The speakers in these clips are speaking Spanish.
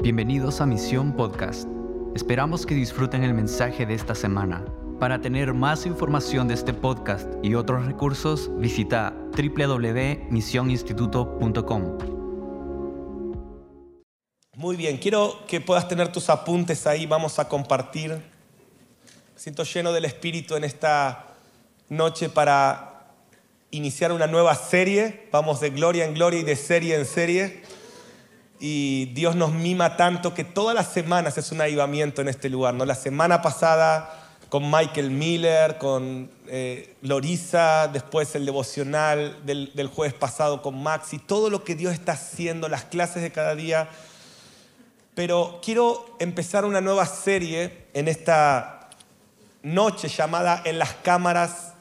Bienvenidos a Misión Podcast. Esperamos que disfruten el mensaje de esta semana. Para tener más información de este podcast y otros recursos, visita www.misioninstituto.com. Muy bien, quiero que puedas tener tus apuntes ahí, vamos a compartir. Me siento lleno del Espíritu en esta noche para iniciar una nueva serie. Vamos de gloria en gloria y de serie en serie y Dios nos mima tanto que todas las semanas es un avivamiento en este lugar. ¿no? La semana pasada con Michael Miller, con eh, Lorisa, después el devocional del, del jueves pasado con Max y todo lo que Dios está haciendo, las clases de cada día. Pero quiero empezar una nueva serie en esta noche llamada En las cámaras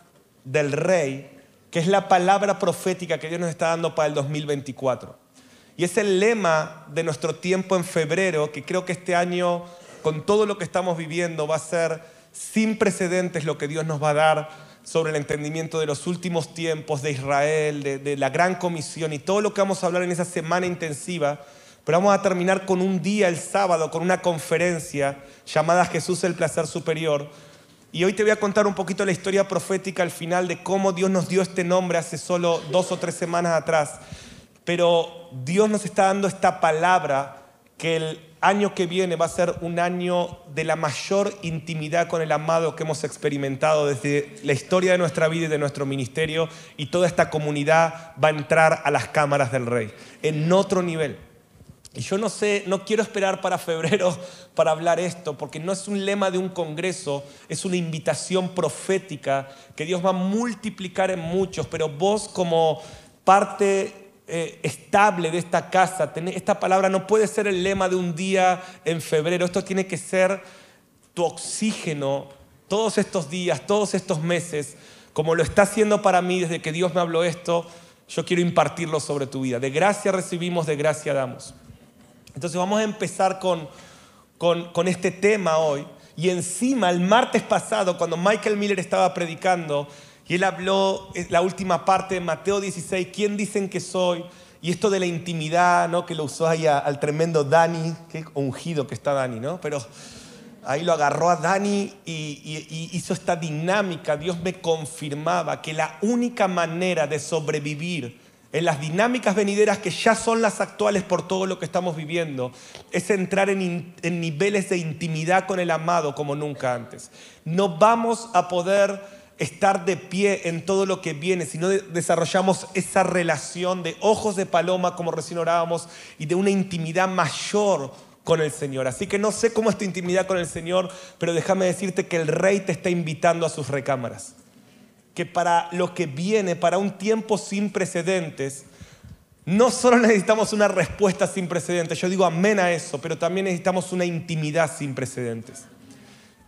del Rey, que es la palabra profética que Dios nos está dando para el 2024. Y es el lema de nuestro tiempo en febrero, que creo que este año, con todo lo que estamos viviendo, va a ser sin precedentes lo que Dios nos va a dar sobre el entendimiento de los últimos tiempos de Israel, de, la gran comisión y todo lo que vamos a hablar en esa semana intensiva. Pero vamos a terminar con un día el sábado, con una conferencia llamada Jesús el placer superior. Y hoy te voy a contar un poquito la historia profética al final de cómo Dios nos dio este nombre hace solo dos o tres semanas atrás pero Dios nos está dando esta palabra que el año que viene va a ser un año de la mayor intimidad con el amado que hemos experimentado desde la historia de nuestra vida y de nuestro ministerio y toda esta comunidad va a entrar a las cámaras del rey en otro nivel. Y yo no sé, no quiero esperar para febrero para hablar esto, porque no es un lema de un congreso, es una invitación profética que Dios va a multiplicar en muchos, pero vos como parte eh, estable de esta casa. Esta palabra no puede ser el lema de un día en febrero. Esto tiene que ser tu oxígeno todos estos días, todos estos meses, como lo está haciendo para mí desde que Dios me habló esto. Yo quiero impartirlo sobre tu vida. De gracia recibimos, de gracia damos. Entonces vamos a empezar con, con, con este tema hoy. Y encima, el martes pasado, cuando Michael Miller estaba predicando, y él habló la última parte de Mateo 16, ¿quién dicen que soy? Y esto de la intimidad, ¿no? Que lo usó ahí al tremendo Dani, qué ungido que está Dani, ¿no? Pero ahí lo agarró a Dani y, hizo esta dinámica. Dios me confirmaba que la única manera de sobrevivir en las dinámicas venideras que ya son las actuales por todo lo que estamos viviendo, es entrar en, en niveles de intimidad con el amado como nunca antes. No vamos a poder estar de pie en todo lo que viene, si no desarrollamos esa relación de ojos de paloma, como recién orábamos, y de una intimidad mayor con el Señor. Así que no sé cómo es tu intimidad con el Señor, pero déjame decirte que el Rey te está invitando a sus recámaras. Que para lo que viene, para un tiempo sin precedentes, no solo necesitamos una respuesta sin precedentes, yo digo amén a eso, pero también necesitamos una intimidad sin precedentes.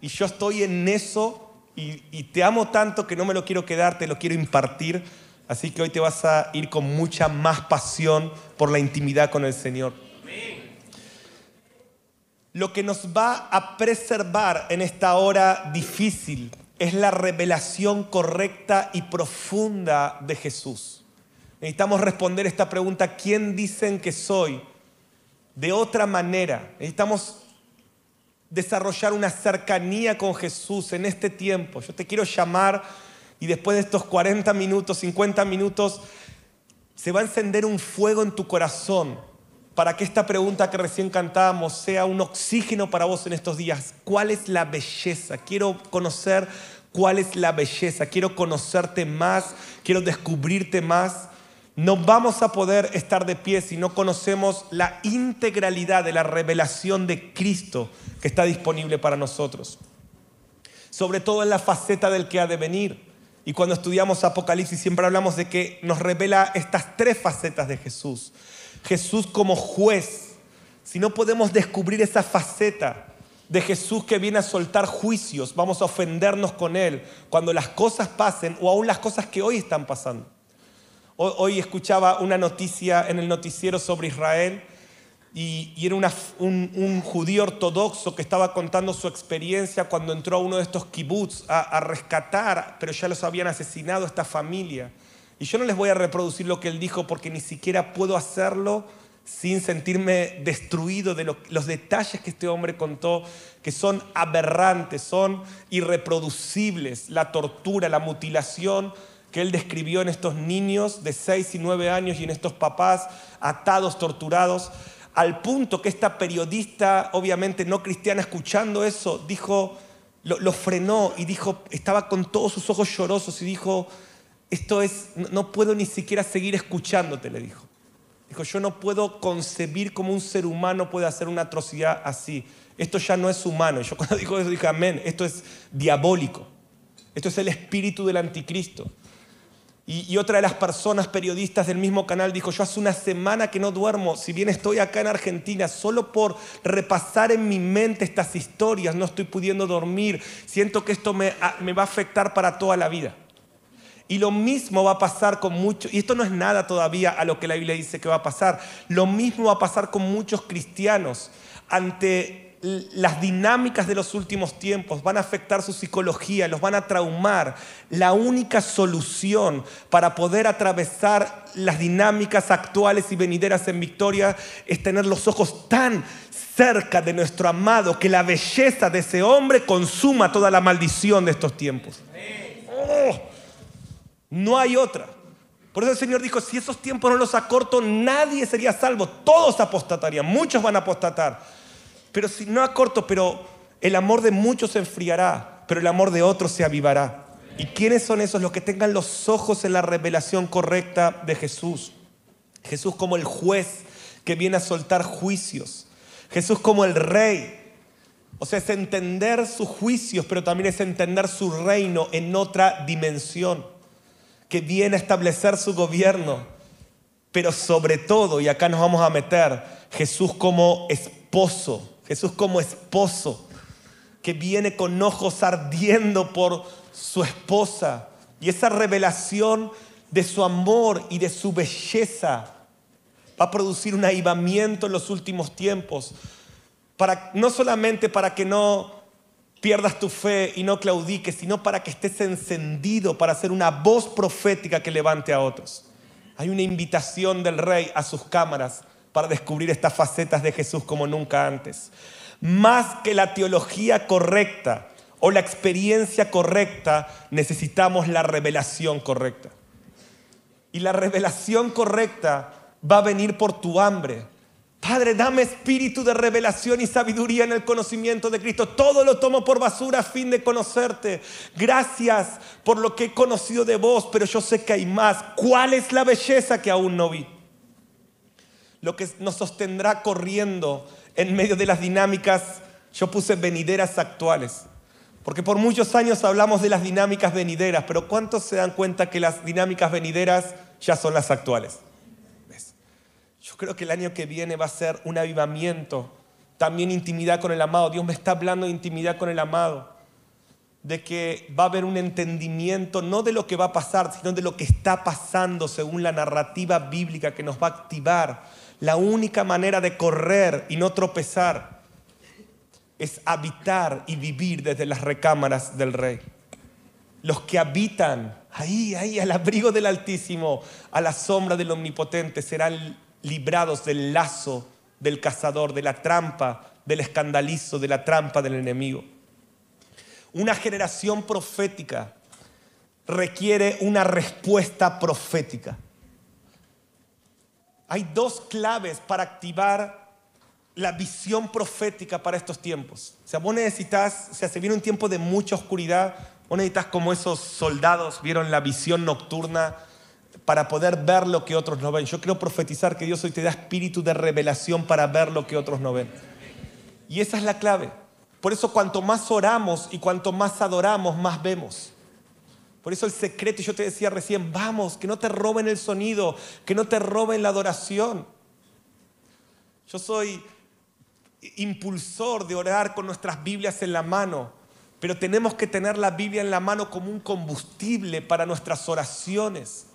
Y yo estoy en eso y, te amo tanto que no me lo quiero quedar, te lo quiero impartir. Así que hoy te vas a ir con mucha más pasión por la intimidad con el Señor. Lo que nos va a preservar en esta hora difícil es la revelación correcta y profunda de Jesús. Necesitamos responder esta pregunta, ¿quién dicen que soy? De otra manera, necesitamos desarrollar una cercanía con Jesús en este tiempo. Yo te quiero llamar y después de estos 40 minutos, 50 minutos, se va a encender un fuego en tu corazón para que esta pregunta que recién cantábamos sea un oxígeno para vos en estos días. ¿Cuál es la belleza? Quiero conocer cuál es la belleza. Quiero conocerte más, quiero descubrirte más. No vamos a poder estar de pie si no conocemos la integralidad de la revelación de Cristo que está disponible para nosotros. Sobre todo en la faceta del que ha de venir. Y cuando estudiamos Apocalipsis siempre hablamos de que nos revela estas tres facetas de Jesús. Jesús como juez. Si no podemos descubrir esa faceta de Jesús que viene a soltar juicios, vamos a ofendernos con Él cuando las cosas pasen o aún las cosas que hoy están pasando. Hoy escuchaba una noticia en el noticiero sobre Israel y, era un, judío ortodoxo que estaba contando su experiencia cuando entró a uno de estos kibbutz a, rescatar, pero ya los habían asesinado esta familia. Y yo no les voy a reproducir lo que él dijo porque ni siquiera puedo hacerlo sin sentirme destruido de los detalles que este hombre contó, que son aberrantes, son irreproducibles, la tortura, la mutilación que él describió en estos niños de 6 y 9 años y en estos papás atados, torturados, al punto que esta periodista, obviamente no cristiana, escuchando eso, dijo, lo, frenó y dijo, estaba con todos sus ojos llorosos y dijo, esto es, no puedo ni siquiera seguir escuchándote, le dijo. Dijo, yo no puedo concebir cómo un ser humano puede hacer una atrocidad así. Esto ya no es humano. Y yo cuando dijo eso dije, amén, esto es diabólico. Esto es el espíritu del anticristo. Y, otra de las personas periodistas del mismo canal dijo, yo hace una semana que no duermo, si bien estoy acá en Argentina, solo por repasar en mi mente estas historias, no estoy pudiendo dormir, siento que esto me, me va a afectar para toda la vida. Y lo mismo va a pasar con muchos, y esto no es nada todavía a lo que la Biblia dice que va a pasar, lo mismo va a pasar con muchos cristianos. Ante las dinámicas de los últimos tiempos van a afectar su psicología, los van a traumar. La única solución para poder atravesar las dinámicas actuales y venideras en victoria es tener los ojos tan cerca de nuestro amado que la belleza de ese hombre consuma toda la maldición de estos tiempos. Oh, no hay otra. Por eso el Señor dijo, si esos tiempos no los acorto, nadie sería salvo. Todos apostatarían, muchos van a apostatar. Pero si no a corto, pero el amor de muchos se enfriará, pero el amor de otros se avivará. ¿Y quiénes son esos? Los que tengan los ojos en la revelación correcta de Jesús. Jesús como el juez que viene a soltar juicios. Jesús como el rey. O sea, es entender sus juicios, pero también es entender su reino en otra dimensión. Que viene a establecer su gobierno. Pero sobre todo, y acá nos vamos a meter, Jesús como esposo Jesús como esposo que viene con ojos ardiendo por su esposa. Y esa revelación de su amor y de su belleza va a producir un avivamiento en los últimos tiempos. Para, no solamente para que no pierdas tu fe y no claudiques, sino para que estés encendido para ser una voz profética que levante a otros. Hay una invitación del rey a sus cámaras para descubrir estas facetas de Jesús como nunca antes. Más que la teología correcta o la experiencia correcta, necesitamos la revelación correcta. Y la revelación correcta va a venir por tu hambre. Padre, dame espíritu de revelación y sabiduría en el conocimiento de Cristo. Todo lo tomo por basura a fin de conocerte. Gracias por lo que he conocido de vos, pero yo sé que hay más. ¿Cuál es la belleza que aún no vi? Lo que nos sostendrá corriendo en medio de las dinámicas, yo puse venideras actuales. Porque por muchos años hablamos de las dinámicas venideras, pero ¿cuántos se dan cuenta que las dinámicas venideras ya son las actuales? Yo creo que el año que viene va a ser un avivamiento, también intimidad con el amado. Dios me está hablando de intimidad con el amado, de que va a haber un entendimiento no de lo que va a pasar, sino de lo que está pasando según la narrativa bíblica que nos va a activar la única manera de correr y no tropezar es habitar y vivir desde las recámaras del rey. Los que habitan ahí, ahí, al abrigo del Altísimo, a la sombra del Omnipotente, serán librados del lazo del cazador, de la trampa, del escandalizo, de la trampa del enemigo. Una generación profética requiere una respuesta profética. Hay dos claves para activar la visión profética para estos tiempos. O sea, vos necesitas, o sea, se viene un tiempo de mucha oscuridad, vos necesitas como esos soldados vieron la visión nocturna para poder ver lo que otros no ven. Yo quiero profetizar que Dios hoy te da espíritu de revelación para ver lo que otros no ven. Y esa es la clave. Por eso cuanto más oramos y cuanto más adoramos, más vemos. Por eso el secreto, yo te decía recién, vamos, que no te roben el sonido, que no te roben la adoración. Yo soy impulsor de orar con nuestras Biblias en la mano, pero tenemos que tener la Biblia en la mano como un combustible para nuestras oraciones.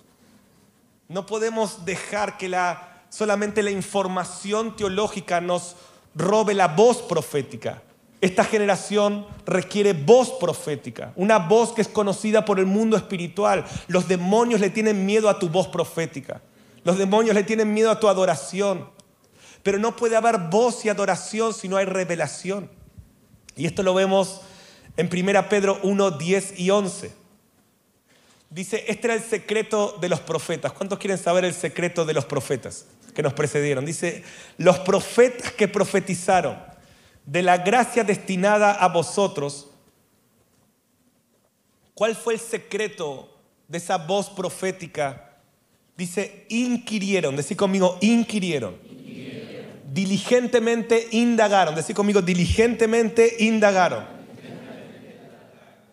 No podemos dejar que la, solamente la información teológica nos robe la voz profética. Esta generación requiere voz profética, una voz que es conocida por el mundo espiritual. Los demonios le tienen miedo a tu voz profética. Los demonios le tienen miedo a tu adoración. pero no puede haber voz y adoración si no hay revelación. Y esto lo vemos en 1 Pedro 1, 10 y 11. Dice, este era el secreto de los profetas. ¿Cuántos quieren saber el secreto de los profetas que nos precedieron? Dice, los profetas que profetizaron de la gracia destinada a vosotros, ¿cuál fue el secreto de esa voz profética? Dice, inquirieron, decir conmigo, inquirieron. Diligentemente indagaron, decir conmigo, diligentemente indagaron.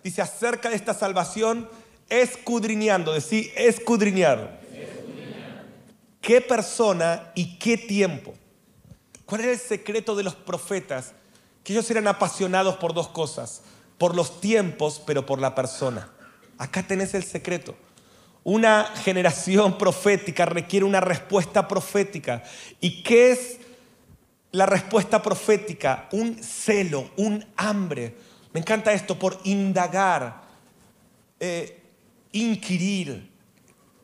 Dice acerca de esta salvación, escudriñando, decir, escudriñar. ¿Qué persona y qué tiempo? ¿Cuál era el secreto de los profetas? Que ellos eran apasionados por dos cosas, por los tiempos, pero por la persona. Acá tenés el secreto. Una generación profética requiere una respuesta profética. ¿Y qué es la respuesta profética? Un celo, un hambre. Me encanta esto por indagar, eh, inquirir.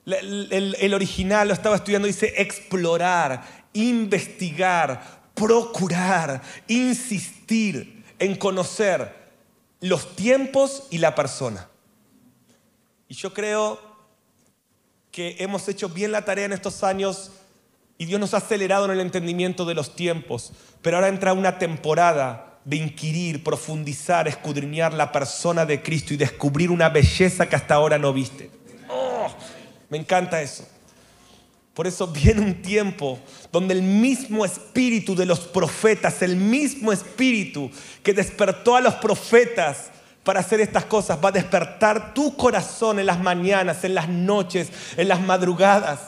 El, el original lo estaba estudiando, dice explorar, investigar, procurar, insistir en conocer los tiempos y la persona. Y yo creo que hemos hecho bien la tarea en estos años y Dios nos ha acelerado en el entendimiento de los tiempos, pero ahora entra una temporada de inquirir, profundizar, escudriñar la persona de Cristo y descubrir una belleza que hasta ahora no viste. Oh, me encanta eso. Por eso viene un tiempo donde el mismo espíritu de los profetas, el mismo espíritu que despertó a los profetas para hacer estas cosas, va a despertar tu corazón en las mañanas, en las noches, en las madrugadas.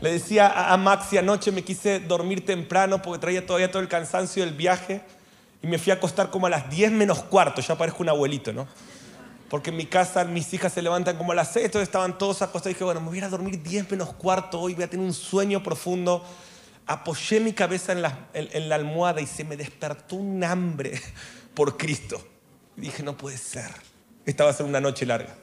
Le decía a Maxi anoche, me quise dormir temprano porque traía todavía todo el cansancio del viaje y me fui a acostar como a las 10 menos cuarto, ya parezco un abuelito, ¿no? Porque en mi casa mis hijas se levantan como a las 6, entonces estaban todos acostados. Y dije, bueno, me voy a dormir 10 menos cuarto hoy, voy a tener un sueño profundo. Apoyé mi cabeza en la, almohada y se me despertó un hambre por Cristo. Dije, no puede ser. Esta va a ser una noche larga.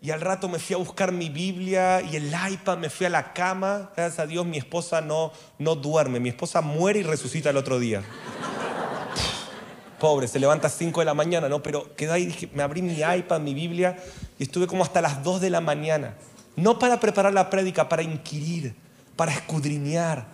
Y al rato me fui a buscar mi Biblia y el iPad, me fui a la cama. Gracias a Dios mi esposa no, no duerme. Mi esposa muere y resucita el otro día pobre, se levanta a 5 de la mañana, ¿no? Pero quedé ahí, dije, me abrí mi iPad, mi Biblia, y estuve como hasta las 2 de la mañana. No para preparar la prédica, para inquirir, para escudriñar,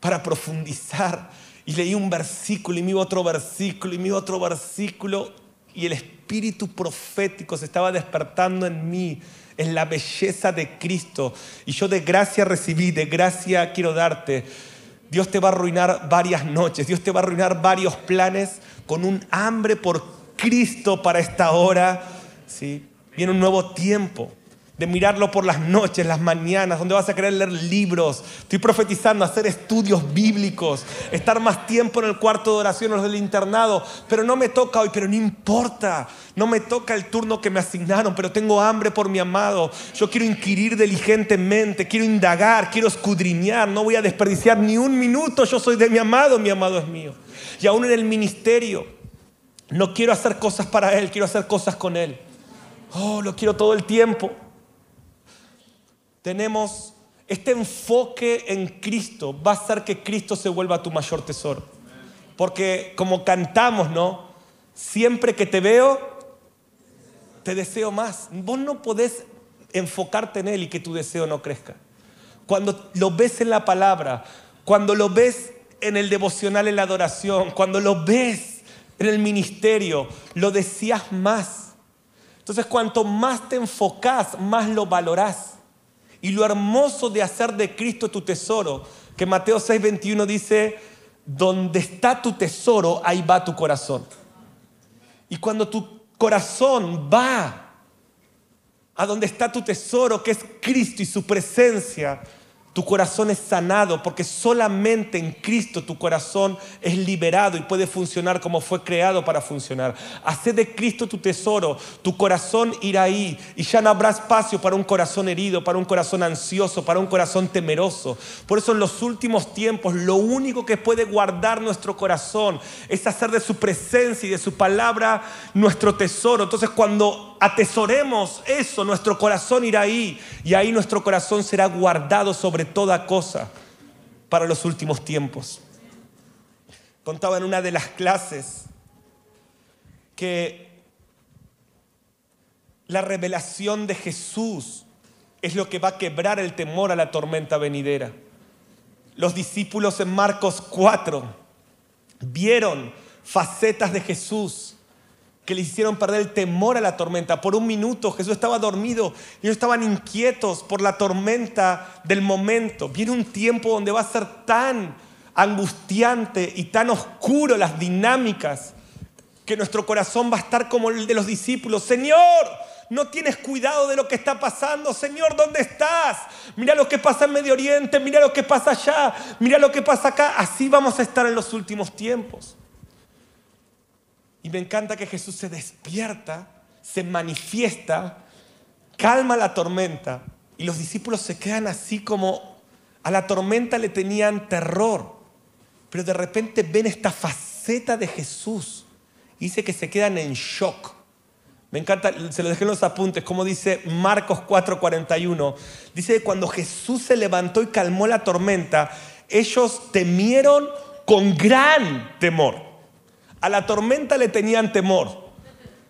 para profundizar. Y leí un versículo, y mi otro versículo, y mi otro versículo, y el espíritu profético se estaba despertando en mí, en la belleza de Cristo. Y yo de gracia recibí, de gracia quiero darte. Dios te va a arruinar varias noches, Dios te va a arruinar varios planes con un hambre por Cristo para esta hora. ¿sí? Viene un nuevo tiempo de mirarlo por las noches, las mañanas, donde vas a querer leer libros. Estoy profetizando, hacer estudios bíblicos, estar más tiempo en el cuarto de oración o del internado, pero no me toca hoy, pero no importa. No me toca el turno que me asignaron, pero tengo hambre por mi amado. Yo quiero inquirir diligentemente, quiero indagar, quiero escudriñar, no voy a desperdiciar ni un minuto. Yo soy de mi amado, mi amado es mío. Y aún en el ministerio, no quiero hacer cosas para Él, quiero hacer cosas con Él. Oh, lo quiero todo el tiempo. Tenemos este enfoque en Cristo, va a hacer que Cristo se vuelva tu mayor tesoro. Porque como cantamos, ¿no? Siempre que te veo, te deseo más. Vos no podés enfocarte en Él y que tu deseo no crezca. Cuando lo ves en la palabra, cuando lo ves en el devocional, en la adoración, cuando lo ves en el ministerio, lo decías más. Entonces, cuanto más te enfocas, más lo valorás. Y lo hermoso de hacer de Cristo tu tesoro, que Mateo 6:21 dice, donde está tu tesoro, ahí va tu corazón. Y cuando tu corazón va a donde está tu tesoro, que es Cristo y su presencia, tu corazón es sanado porque solamente en Cristo tu corazón es liberado y puede funcionar como fue creado para funcionar. Haced de Cristo tu tesoro, tu corazón irá ahí y ya no habrá espacio para un corazón herido, para un corazón ansioso, para un corazón temeroso. Por eso en los últimos tiempos lo único que puede guardar nuestro corazón es hacer de su presencia y de su palabra nuestro tesoro. Entonces cuando atesoremos eso, nuestro corazón irá ahí y ahí nuestro corazón será guardado sobre toda cosa. para los últimos tiempos. Contaba en una de las clases que la revelación de Jesús es lo que va a quebrar el temor a la tormenta venidera. Los discípulos en Marcos 4 vieron facetas de Jesús que le hicieron perder el temor a la tormenta. Por un minuto Jesús estaba dormido, ellos estaban inquietos por la tormenta del momento. Viene un tiempo donde va a ser tan angustiante y tan oscuro las dinámicas que nuestro corazón va a estar como el de los discípulos. Señor, no tienes cuidado de lo que está pasando. Señor, ¿dónde estás? Mira lo que pasa en Medio Oriente, mira lo que pasa allá, mira lo que pasa acá. Así vamos a estar en los últimos tiempos. Y me encanta que Jesús se despierta, se manifiesta, calma la tormenta y los discípulos se quedan así como a la tormenta le tenían terror, pero de repente ven esta faceta de Jesús dice que se quedan en shock. Me encanta, se lo dejé en los apuntes, como dice Marcos 4:41. Dice que cuando Jesús se levantó y calmó la tormenta, ellos temieron con gran temor. A la tormenta le tenían temor,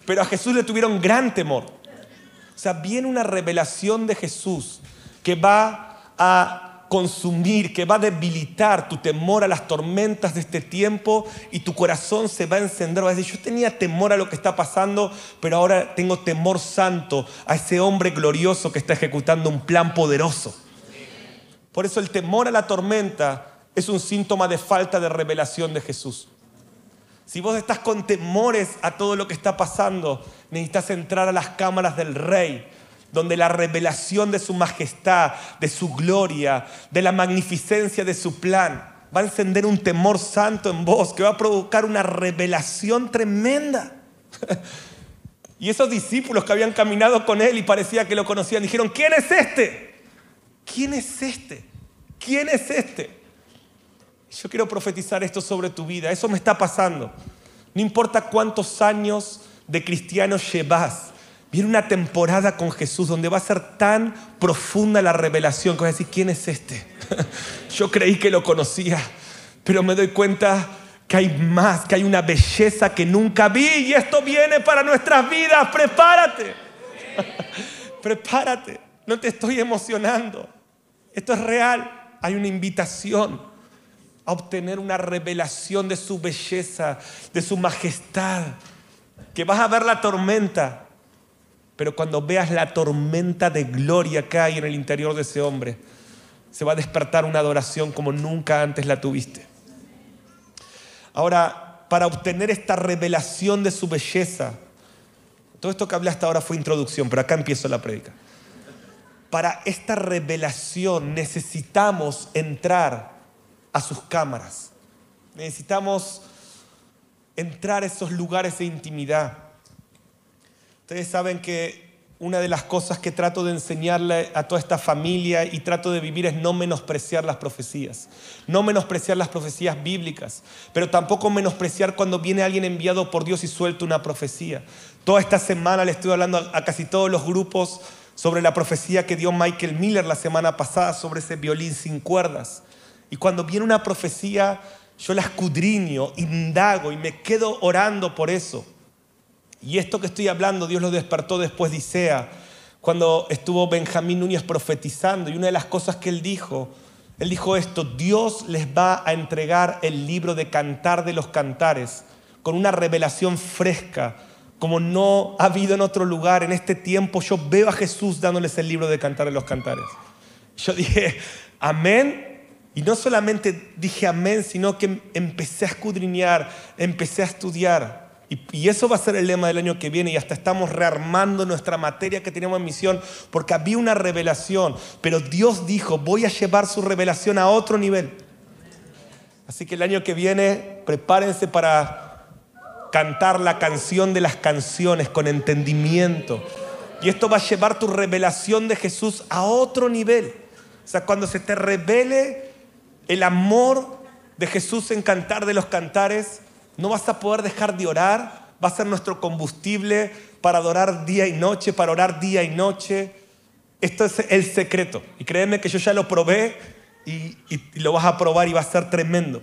pero a Jesús le tuvieron gran temor. O sea, viene una revelación de Jesús que va a consumir, que va a debilitar tu temor a las tormentas de este tiempo y tu corazón se va a encender. Va a decir, yo tenía temor a lo que está pasando, pero ahora tengo temor santo a ese hombre glorioso que está ejecutando un plan poderoso. Por eso el temor a la tormenta es un síntoma de falta de revelación de Jesús. Si vos estás con temores a todo lo que está pasando, necesitas entrar a las cámaras del rey donde la revelación de su majestad, de su gloria, de la magnificencia de su plan, va a encender un temor santo en vos, que va a provocar una revelación tremenda. Y esos discípulos que habían caminado con él y parecía que lo conocían, dijeron, ¿quién es este? ¿Quién es este? ¿Quién es este? Yo quiero profetizar esto sobre tu vida. Eso me está pasando. No importa cuántos años de cristiano llevas. Viene una temporada con Jesús donde va a ser tan profunda la revelación que vas a decir, ¿quién es este? Yo creí que lo conocía, pero me doy cuenta que hay más, que hay una belleza que nunca vi y esto viene para nuestras vidas. Prepárate. Prepárate. No te estoy emocionando. Esto es real. Hay una invitación a obtener una revelación de su belleza, de su majestad. Que vas a ver la tormenta, pero cuando veas la tormenta de gloria que hay en el interior de ese hombre, se va a despertar una adoración como nunca antes la tuviste. Ahora, para obtener esta revelación de su belleza, todo esto que hablé hasta ahora fue introducción, pero acá empiezo la prédica. Para esta revelación necesitamos entrar a sus cámaras. Necesitamos entrar a esos lugares de intimidad. Ustedes saben que una de las cosas que trato de enseñarle a toda esta familia y trato de vivir es no menospreciar las profecías, no menospreciar las profecías bíblicas, pero tampoco menospreciar cuando viene alguien enviado por Dios y suelta una profecía. Toda esta semana le estoy hablando a casi todos los grupos sobre la profecía que dio Michael Miller la semana pasada sobre ese violín sin cuerdas. Y cuando viene una profecía, yo la escudriño, indago y me quedo orando por eso. Y esto que estoy hablando, Dios lo despertó después de Isea, cuando estuvo Benjamín Núñez profetizando. Y una de las cosas que él dijo, él dijo esto, Dios les va a entregar el libro de cantar de los cantares con una revelación fresca, como no ha habido en otro lugar. En este tiempo yo veo a Jesús dándoles el libro de cantar de los cantares. Yo dije, amén. Y no solamente dije amén, sino que empecé a escudriñar, empecé a estudiar. Y, eso va a ser el lema del año que viene y hasta estamos rearmando nuestra materia que tenemos en misión porque había una revelación, pero Dios dijo, voy a llevar su revelación a otro nivel. Así que el año que viene prepárense para cantar la canción de las canciones con entendimiento. Y esto va a llevar tu revelación de Jesús a otro nivel. O sea, cuando se te revele el amor de Jesús en cantar de los cantares, no vas a poder dejar de orar, va a ser nuestro combustible para adorar día y noche, para orar día y noche. Esto es el secreto. Y créeme que yo ya lo probé y, y lo vas a probar y va a ser tremendo.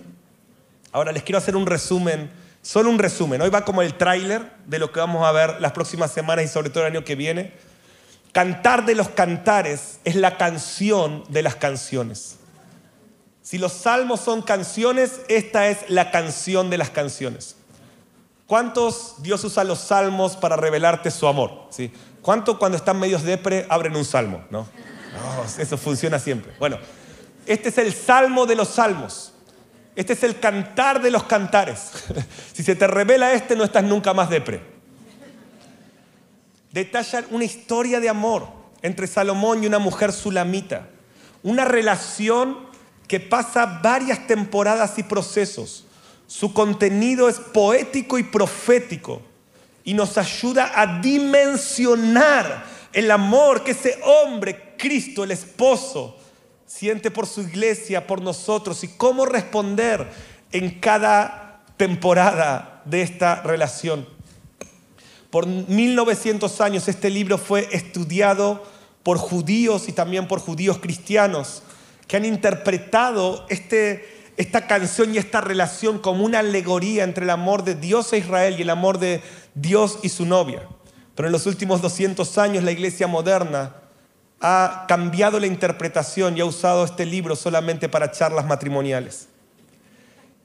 Ahora les quiero hacer un resumen, solo un resumen. Hoy va como el tráiler de lo que vamos a ver las próximas semanas y sobre todo el año que viene. Cantar de los cantares es la canción de las canciones. Si los salmos son canciones, esta es la canción de las canciones. ¿Cuántos Dios usa los salmos para revelarte su amor? ¿Sí? ¿Cuánto cuando están medios depre abren un salmo? ¿No? no, eso funciona siempre. Bueno, este es el salmo de los salmos. Este es el cantar de los cantares. si se te revela este, no estás nunca más depre. Detallan una historia de amor entre Salomón y una mujer sulamita. Una relación que pasa varias temporadas y procesos. Su contenido es poético y profético y nos ayuda a dimensionar el amor que ese hombre, Cristo, el esposo, siente por su iglesia, por nosotros y cómo responder en cada temporada de esta relación. Por 1900 años este libro fue estudiado por judíos y también por judíos cristianos que han interpretado este, esta canción y esta relación como una alegoría entre el amor de Dios e Israel y el amor de Dios y su novia. Pero en los últimos 200 años la iglesia moderna ha cambiado la interpretación y ha usado este libro solamente para charlas matrimoniales.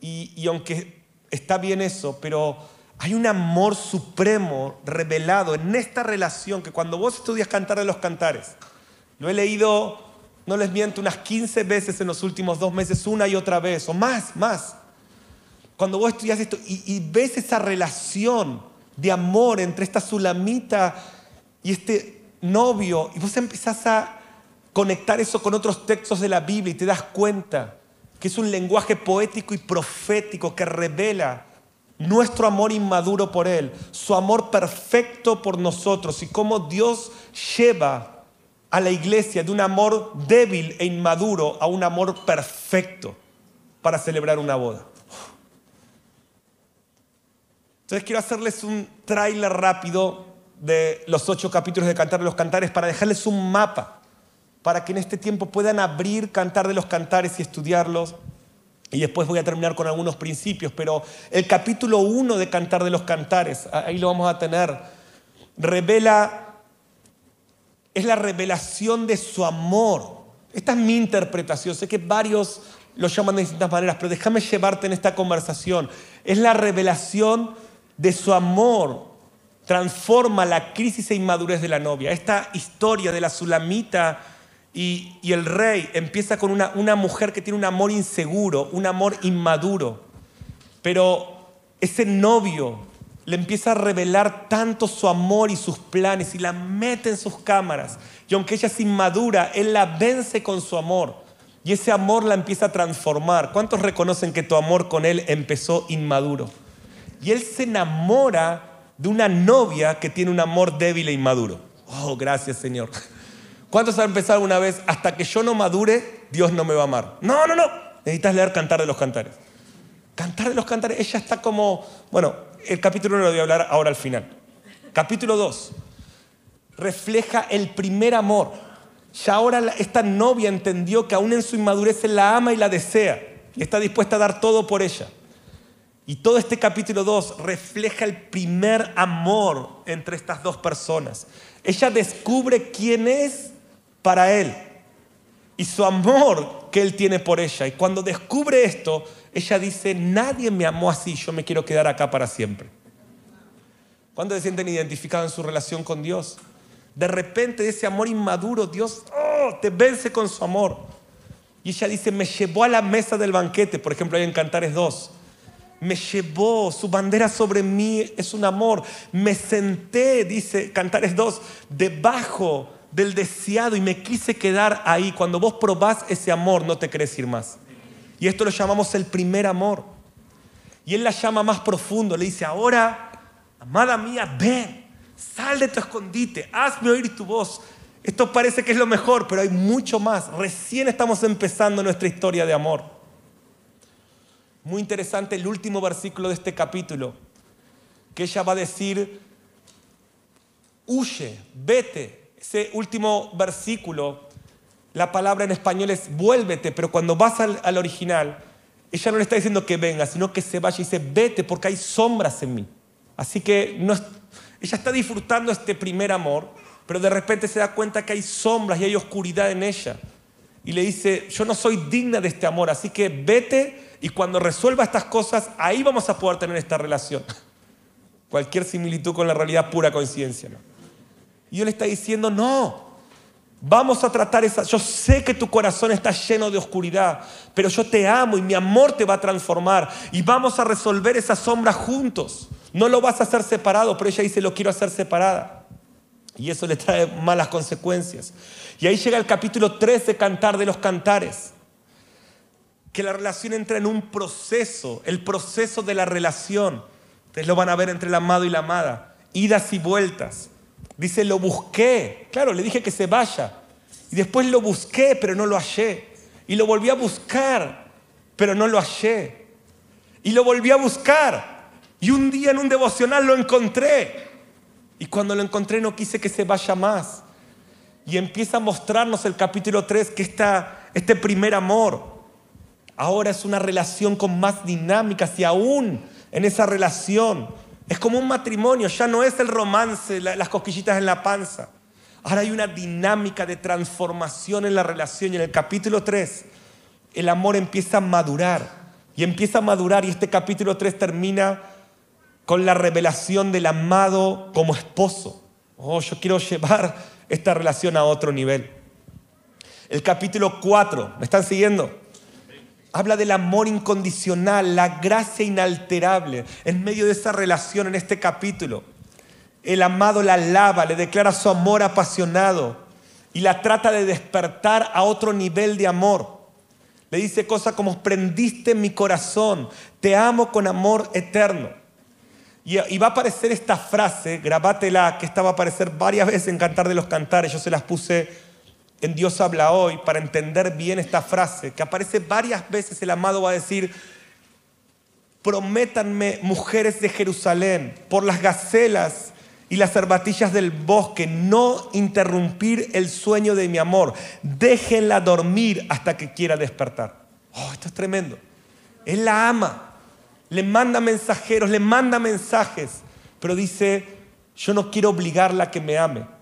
Y, y, aunque está bien eso, pero hay un amor supremo revelado en esta relación que cuando vos estudias Cantar de los Cantares, lo he leído, no les miento, unas 15 veces en los últimos dos meses, una y otra vez, o más, más. Cuando vos estudias esto y, ves esa relación de amor entre esta sulamita y este novio, y vos empezás a conectar eso con otros textos de la Biblia y te das cuenta que es un lenguaje poético y profético que revela nuestro amor inmaduro por Él, su amor perfecto por nosotros y cómo Dios lleva a la iglesia de un amor débil e inmaduro a un amor perfecto para celebrar una boda. Entonces quiero hacerles un tráiler rápido de los ocho capítulos de Cantar de los Cantares para dejarles un mapa, para que en este tiempo puedan abrir Cantar de los Cantares y estudiarlos. Y después voy a terminar con algunos principios, pero el capítulo 1 de Cantar de los Cantares, ahí lo vamos a tener, revela, es la revelación de su amor. Esta es mi interpretación, sé que varios lo llaman de distintas maneras, pero déjame llevarte en esta conversación. Es la revelación de su amor transforma la crisis e inmadurez de la novia. Esta historia de la sulamita y, el rey empieza con una, una mujer que tiene un amor inseguro, un amor inmaduro. Pero ese novio le empieza a revelar tanto su amor y sus planes y la mete en sus cámaras. Y aunque ella es inmadura, él la vence con su amor. Y ese amor la empieza a transformar. ¿Cuántos reconocen que tu amor con él empezó inmaduro? Y él se enamora de una novia que tiene un amor débil e inmaduro. Oh, gracias Señor. ¿Cuántos han empezado una vez? Hasta que yo no madure, Dios no me va a amar. No, no, no. Necesitas leer Cantar de los Cantares. Cantar de los Cantares, ella está como, bueno, el capítulo 1 lo voy a hablar ahora al final. Capítulo 2 refleja el primer amor. Ya ahora esta novia entendió que aún en su inmadurez la ama y la desea y está dispuesta a dar todo por ella. Y todo este capítulo 2 refleja el primer amor entre estas dos personas. Ella descubre quién es para él y su amor que él tiene por ella. Y cuando descubre esto, ella dice, nadie me amó así, yo me quiero quedar acá para siempre. ¿Cuántos se sienten identificados en su relación con Dios? De repente ese amor inmaduro, Dios oh, te vence con su amor. Y ella dice, me llevó a la mesa del banquete, por ejemplo, ahí en Cantares 2 me llevó, su bandera sobre mí es un amor. Me senté, dice Cantares 2, debajo del deseado y me quise quedar ahí. Cuando vos probás ese amor, no te querés ir más. Y esto lo llamamos el primer amor. Y él la llama más profundo, le dice, ahora, amada mía, ven, sal de tu escondite, hazme oír tu voz. Esto parece que es lo mejor, pero hay mucho más. Recién estamos empezando nuestra historia de amor. Muy interesante el último versículo de este capítulo, que ella va a decir, huye, vete. Ese último versículo la palabra en español es vuélvete, pero cuando vas al, al original, ella no le está diciendo que venga, sino que se vaya y dice, vete porque hay sombras en mí. Así que ella está disfrutando este primer amor, pero de repente se da cuenta que hay sombras y hay oscuridad en ella. Y le dice, yo no soy digna de este amor, así que vete y cuando resuelva estas cosas, ahí vamos a poder tener esta relación. Cualquier similitud con la realidad, pura coincidencia. ¿no? Y él está diciendo, no, Vamos a tratar esa. Yo sé que tu corazón está lleno de oscuridad, pero yo te amo y mi amor te va a transformar. Y vamos a resolver esa sombra juntos. No lo vas a hacer separado, pero ella dice, lo quiero hacer separada. Y eso le trae malas consecuencias. Y ahí llega el capítulo 3 de Cantar de los Cantares. Que la relación entra en un proceso, el proceso de la relación. Ustedes lo van a ver entre el amado y la amada. Idas y vueltas. Dice, lo busqué. Claro, le dije que se vaya. Y después lo busqué, pero no lo hallé. Y lo volví a buscar, pero no lo hallé. Y lo volví a buscar. Y un día en un devocional lo encontré. Y cuando lo encontré no quise que se vaya más. Y empieza a mostrarnos el capítulo 3 que esta, este primer amor ahora es una relación con más dinámicas y aún en esa relación es como un matrimonio, ya no es el romance, las cosquillitas en la panza. Ahora hay una dinámica de transformación en la relación y en el capítulo 3 el amor empieza a madurar y empieza a madurar y este capítulo 3 termina con la revelación del amado como esposo. Oh, yo quiero llevar esta relación a otro nivel. El capítulo 4, ¿me están siguiendo? Habla del amor incondicional, la gracia inalterable en medio de esa relación en este capítulo. El amado la alaba, le declara su amor apasionado y la trata de despertar a otro nivel de amor. Le dice cosas como, prendiste mi corazón, te amo con amor eterno. Y, va a aparecer esta frase, grabátela, que esta va a aparecer varias veces en Cantar de los Cantares, yo se las puse en Dios habla hoy para entender bien esta frase, que aparece varias veces el amado va a decir, prométanme mujeres de Jerusalén por las gacelas y las cervatillas del bosque, no interrumpir el sueño de mi amor, déjenla dormir hasta que quiera despertar. Oh, esto es tremendo. Él la ama, le manda mensajeros, le manda mensajes, pero dice, yo no quiero obligarla a que me ame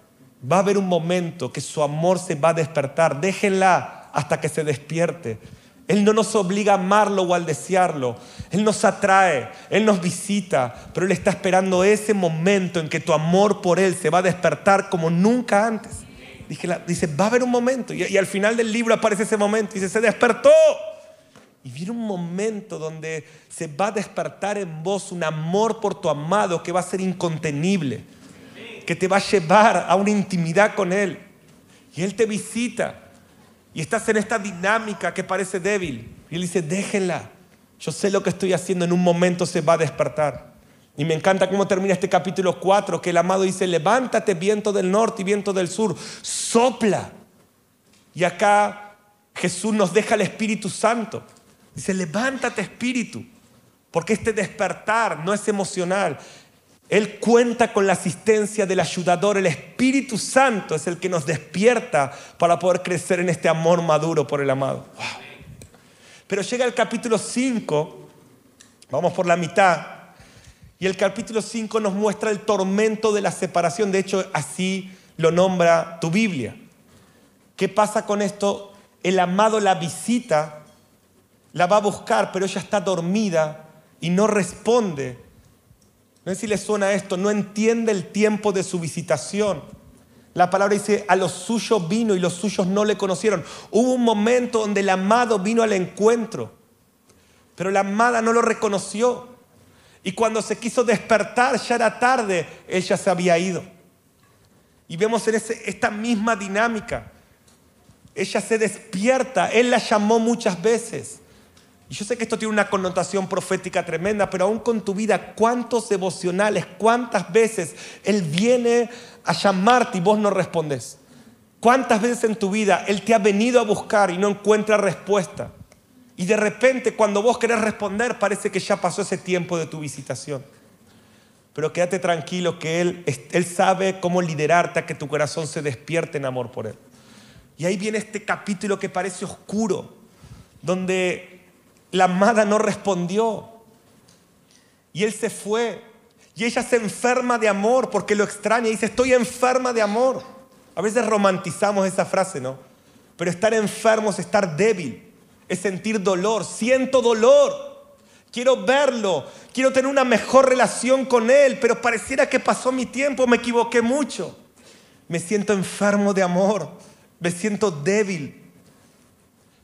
va a haber un momento que su amor se va a despertar. Déjenla hasta que se despierte. Él no nos obliga a amarlo o al desearlo. Él nos atrae, Él nos visita, pero Él está esperando ese momento en que tu amor por Él se va a despertar como nunca antes. Dice, va a haber un momento. Y, y al final del libro aparece ese momento. Dice, se despertó. Y viene un momento donde se va a despertar en vos un amor por tu amado que va a ser incontenible que te va a llevar a una intimidad con Él. Y Él te visita. Y estás en esta dinámica que parece débil. Y Él dice, déjenla. Yo sé lo que estoy haciendo, en un momento se va a despertar. Y me encanta cómo termina este capítulo 4, que el amado dice, levántate viento del norte y viento del sur, sopla. Y acá Jesús nos deja el Espíritu Santo. Dice, levántate Espíritu, porque este despertar no es emocional, él cuenta con la asistencia del ayudador, el Espíritu Santo es el que nos despierta para poder crecer en este amor maduro por el amado. Pero llega el capítulo 5, vamos por la mitad, y el capítulo 5 nos muestra el tormento de la separación, de hecho así lo nombra tu Biblia. ¿Qué pasa con esto? El amado la visita, la va a buscar, pero ella está dormida y no responde no sé si le suena esto, no entiende el tiempo de su visitación. La palabra dice, a los suyos vino y los suyos no le conocieron. Hubo un momento donde el amado vino al encuentro, pero la amada no lo reconoció. Y cuando se quiso despertar, ya era tarde, ella se había ido. Y vemos en esta misma dinámica. Ella se despierta, él la llamó muchas veces. Y yo sé que esto tiene una connotación profética tremenda, pero aún con tu vida, ¿cuántos devocionales, cuántas veces Él viene a llamarte y vos no respondes? ¿Cuántas veces en tu vida Él te ha venido a buscar y no encuentra respuesta? Y de repente cuando vos querés responder parece que ya pasó ese tiempo de tu visitación. Pero quédate tranquilo que Él, él sabe cómo liderarte a que tu corazón se despierte en amor por Él. Y ahí viene este capítulo que parece oscuro, donde la amada no respondió. Y él se fue. Y ella se enferma de amor porque lo extraña. Y dice, estoy enferma de amor. A veces romantizamos esa frase, ¿no? Pero estar enfermo es estar débil, es sentir dolor. Siento dolor. Quiero verlo, quiero tener una mejor relación con Él, pero pareciera que pasó mi tiempo, me equivoqué mucho. Me siento enfermo de amor, me siento débil.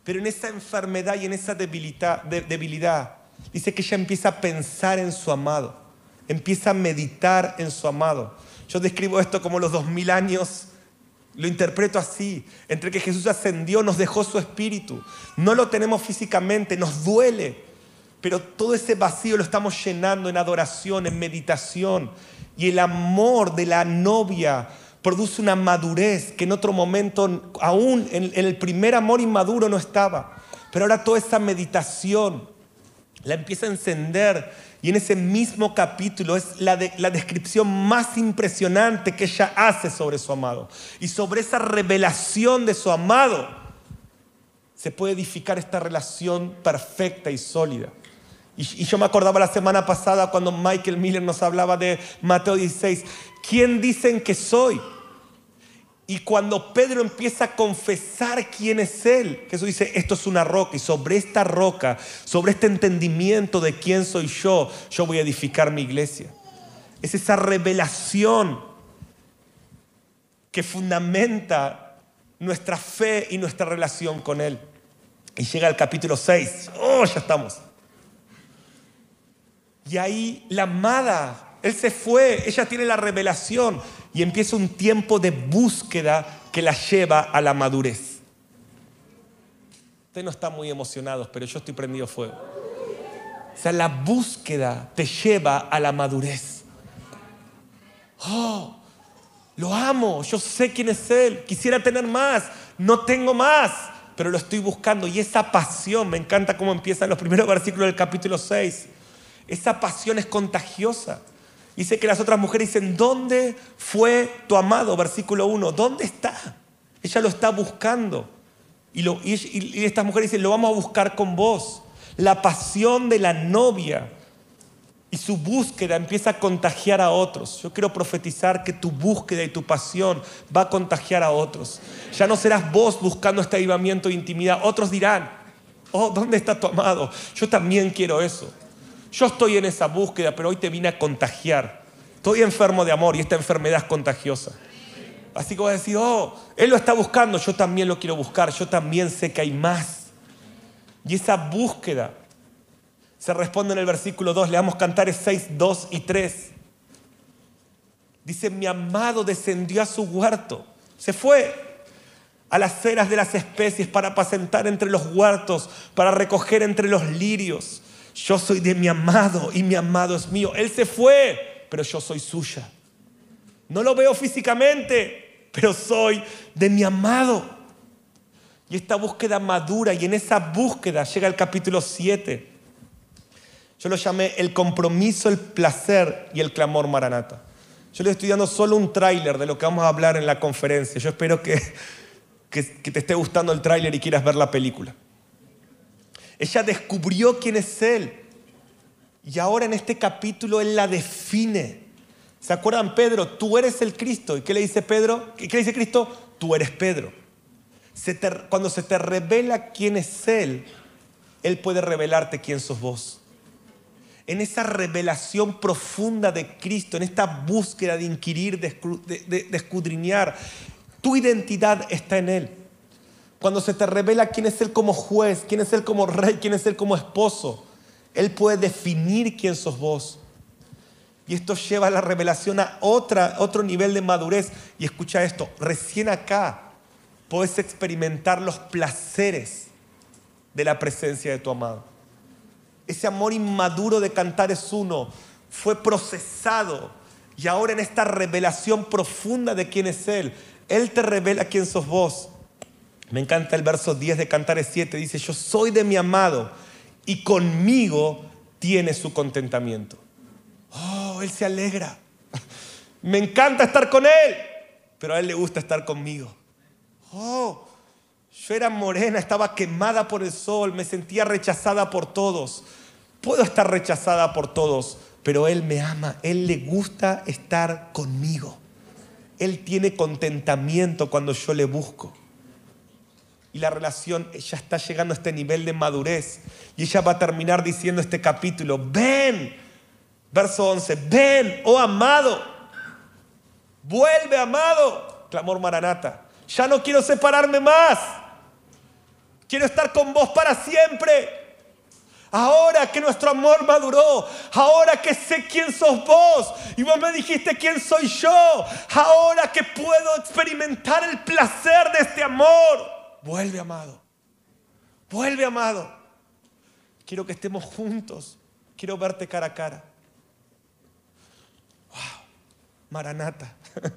Pero en esa enfermedad y en esa debilidad, dice que ella empieza a pensar en su amado, empieza a meditar en su amado. Yo describo esto como los dos mil años lo interpreto así. Entre que Jesús ascendió, nos dejó su espíritu. No lo tenemos físicamente, nos duele. Pero todo ese vacío lo estamos llenando en adoración, en meditación. Y el amor de la novia produce una madurez que en otro momento, aún en, el primer amor inmaduro no estaba. Pero ahora toda esa meditación la empieza a encender y en ese mismo capítulo es la, la, descripción más impresionante que ella hace sobre su amado. Y sobre esa revelación de su amado se puede edificar esta relación perfecta y sólida. Y, yo me acordaba la semana pasada cuando Michael Miller nos hablaba de Mateo 16. ¿Quién dicen que soy? Y cuando Pedro empieza a confesar quién es Él, Jesús dice, esto es una roca y sobre esta roca, sobre este entendimiento de quién soy yo, yo voy a edificar mi iglesia. Es esa revelación que fundamenta nuestra fe y nuestra relación con Él. Y llega al capítulo 6, oh, ya estamos. Y ahí la amada él se fue, ella tiene la revelación y empieza un tiempo de búsqueda que la lleva a la madurez. Ustedes no están muy emocionados, pero yo estoy prendido fuego. O sea, la búsqueda te lleva a la madurez. Oh, lo amo, yo sé quién es Él, quisiera tener más, no tengo más, pero lo estoy buscando. Y esa pasión, me encanta cómo empiezan los primeros versículos del capítulo 6, esa pasión es contagiosa. Dice que las otras mujeres dicen, ¿dónde fue tu amado? Versículo 1, ¿dónde está? Ella lo está buscando. Y, estas mujeres dicen, lo vamos a buscar con vos. La pasión de la novia y su búsqueda empieza a contagiar a otros. Yo quiero profetizar que tu búsqueda y tu pasión va a contagiar a otros. Ya no serás vos buscando este avivamiento de intimidad. Otros dirán, oh, ¿dónde está tu amado? Yo también quiero eso. Yo estoy en esa búsqueda, pero hoy te vine a contagiar. Estoy enfermo de amor y esta enfermedad es contagiosa. Así que voy a oh, Él lo está buscando, yo también lo quiero buscar, yo también sé que hay más. Y esa búsqueda se responde en el versículo 2, le vamos a cantar 6, 2 y 3. Dice, mi amado descendió a su huerto, se fue a las ceras de las especies para apacentar entre los huertos, para recoger entre los lirios. Yo soy de mi amado y mi amado es mío. Él se fue, pero yo soy suya. No lo veo físicamente, pero soy de mi amado. Y esta búsqueda madura, y en esa búsqueda llega el capítulo 7. Yo lo llamé el compromiso, el placer y el clamor maranata. Yo le estoy dando solo un tráiler de lo que vamos a hablar en la conferencia. Yo espero que, que, que te esté gustando el tráiler y quieras ver la película. Ella descubrió quién es Él. Y ahora en este capítulo Él la define. ¿Se acuerdan, Pedro? Tú eres el Cristo. ¿Y qué le dice Pedro? ¿Qué le dice Cristo? Tú eres Pedro. cuando se te revela quién es Él, Él puede revelarte quién sos vos. En esa revelación profunda de Cristo, en esta búsqueda de inquirir, de escudriñar, tu identidad está en Él. Cuando se te revela quién es Él como juez, quién es Él como rey, quién es Él como esposo, Él puede definir quién sos vos. Y esto lleva la revelación a otro nivel de madurez. Y escucha esto, recién acá puedes experimentar los placeres de la presencia de tu amado. Ese amor inmaduro de cantar es uno, fue procesado y ahora en esta revelación profunda de quién es Él, Él te revela quién sos vos. Me encanta el verso 10 de Cantares 7, dice, yo soy de mi amado y conmigo tiene su contentamiento. Oh, Él se alegra. Me encanta estar con Él, pero a Él le gusta estar conmigo. Oh, Yo era morena, estaba quemada por el sol, me sentía rechazada por todos. Puedo estar rechazada por todos, pero Él me ama, Él le gusta estar conmigo. Él tiene contentamiento cuando yo le busco. Y la relación ya está llegando a este nivel de madurez. Y ella va a terminar diciendo este capítulo, ven, verso 11, ven, oh amado, vuelve amado, clamor Maranata. Ya no quiero separarme más. Quiero estar con vos para siempre. Ahora que nuestro amor maduró, ahora que sé quién sos vos y vos me dijiste quién soy yo, ahora que puedo experimentar el placer de este amor, vuelve amado, vuelve amado. Quiero que estemos juntos, quiero verte cara a cara. Wow, Maranata,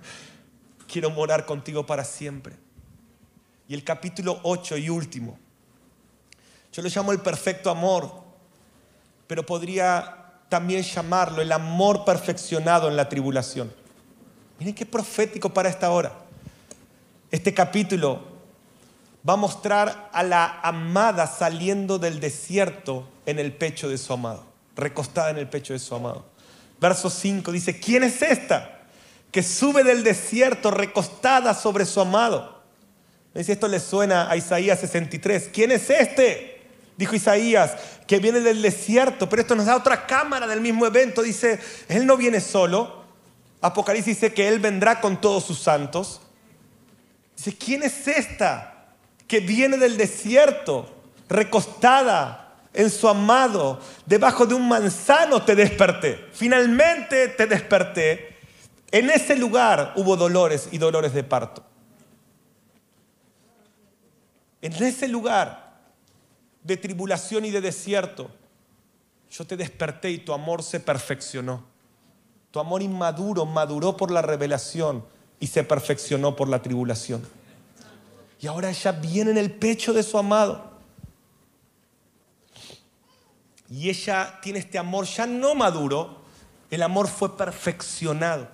quiero morar contigo para siempre. Y el capítulo 8 y último, yo lo llamo el perfecto amor pero podría también llamarlo el amor perfeccionado en la tribulación. Miren qué profético para esta hora. Este capítulo va a mostrar a la amada saliendo del desierto en el pecho de su amado, recostada en el pecho de su amado. Verso 5 dice, ¿quién es esta que sube del desierto recostada sobre su amado? Si esto le suena a Isaías 63, ¿quién es este? Dijo Isaías, que viene del desierto, pero esto nos da otra cámara del mismo evento. Dice, Él no viene solo. Apocalipsis dice que Él vendrá con todos sus santos. Dice, ¿quién es esta que viene del desierto, recostada en su amado, debajo de un manzano te desperté? Finalmente te desperté. En ese lugar hubo dolores y dolores de parto. En ese lugar de tribulación y de desierto, yo te desperté y tu amor se perfeccionó. Tu amor inmaduro maduró por la revelación y se perfeccionó por la tribulación. Y ahora ella viene en el pecho de su amado. Y ella tiene este amor ya no maduro, el amor fue perfeccionado.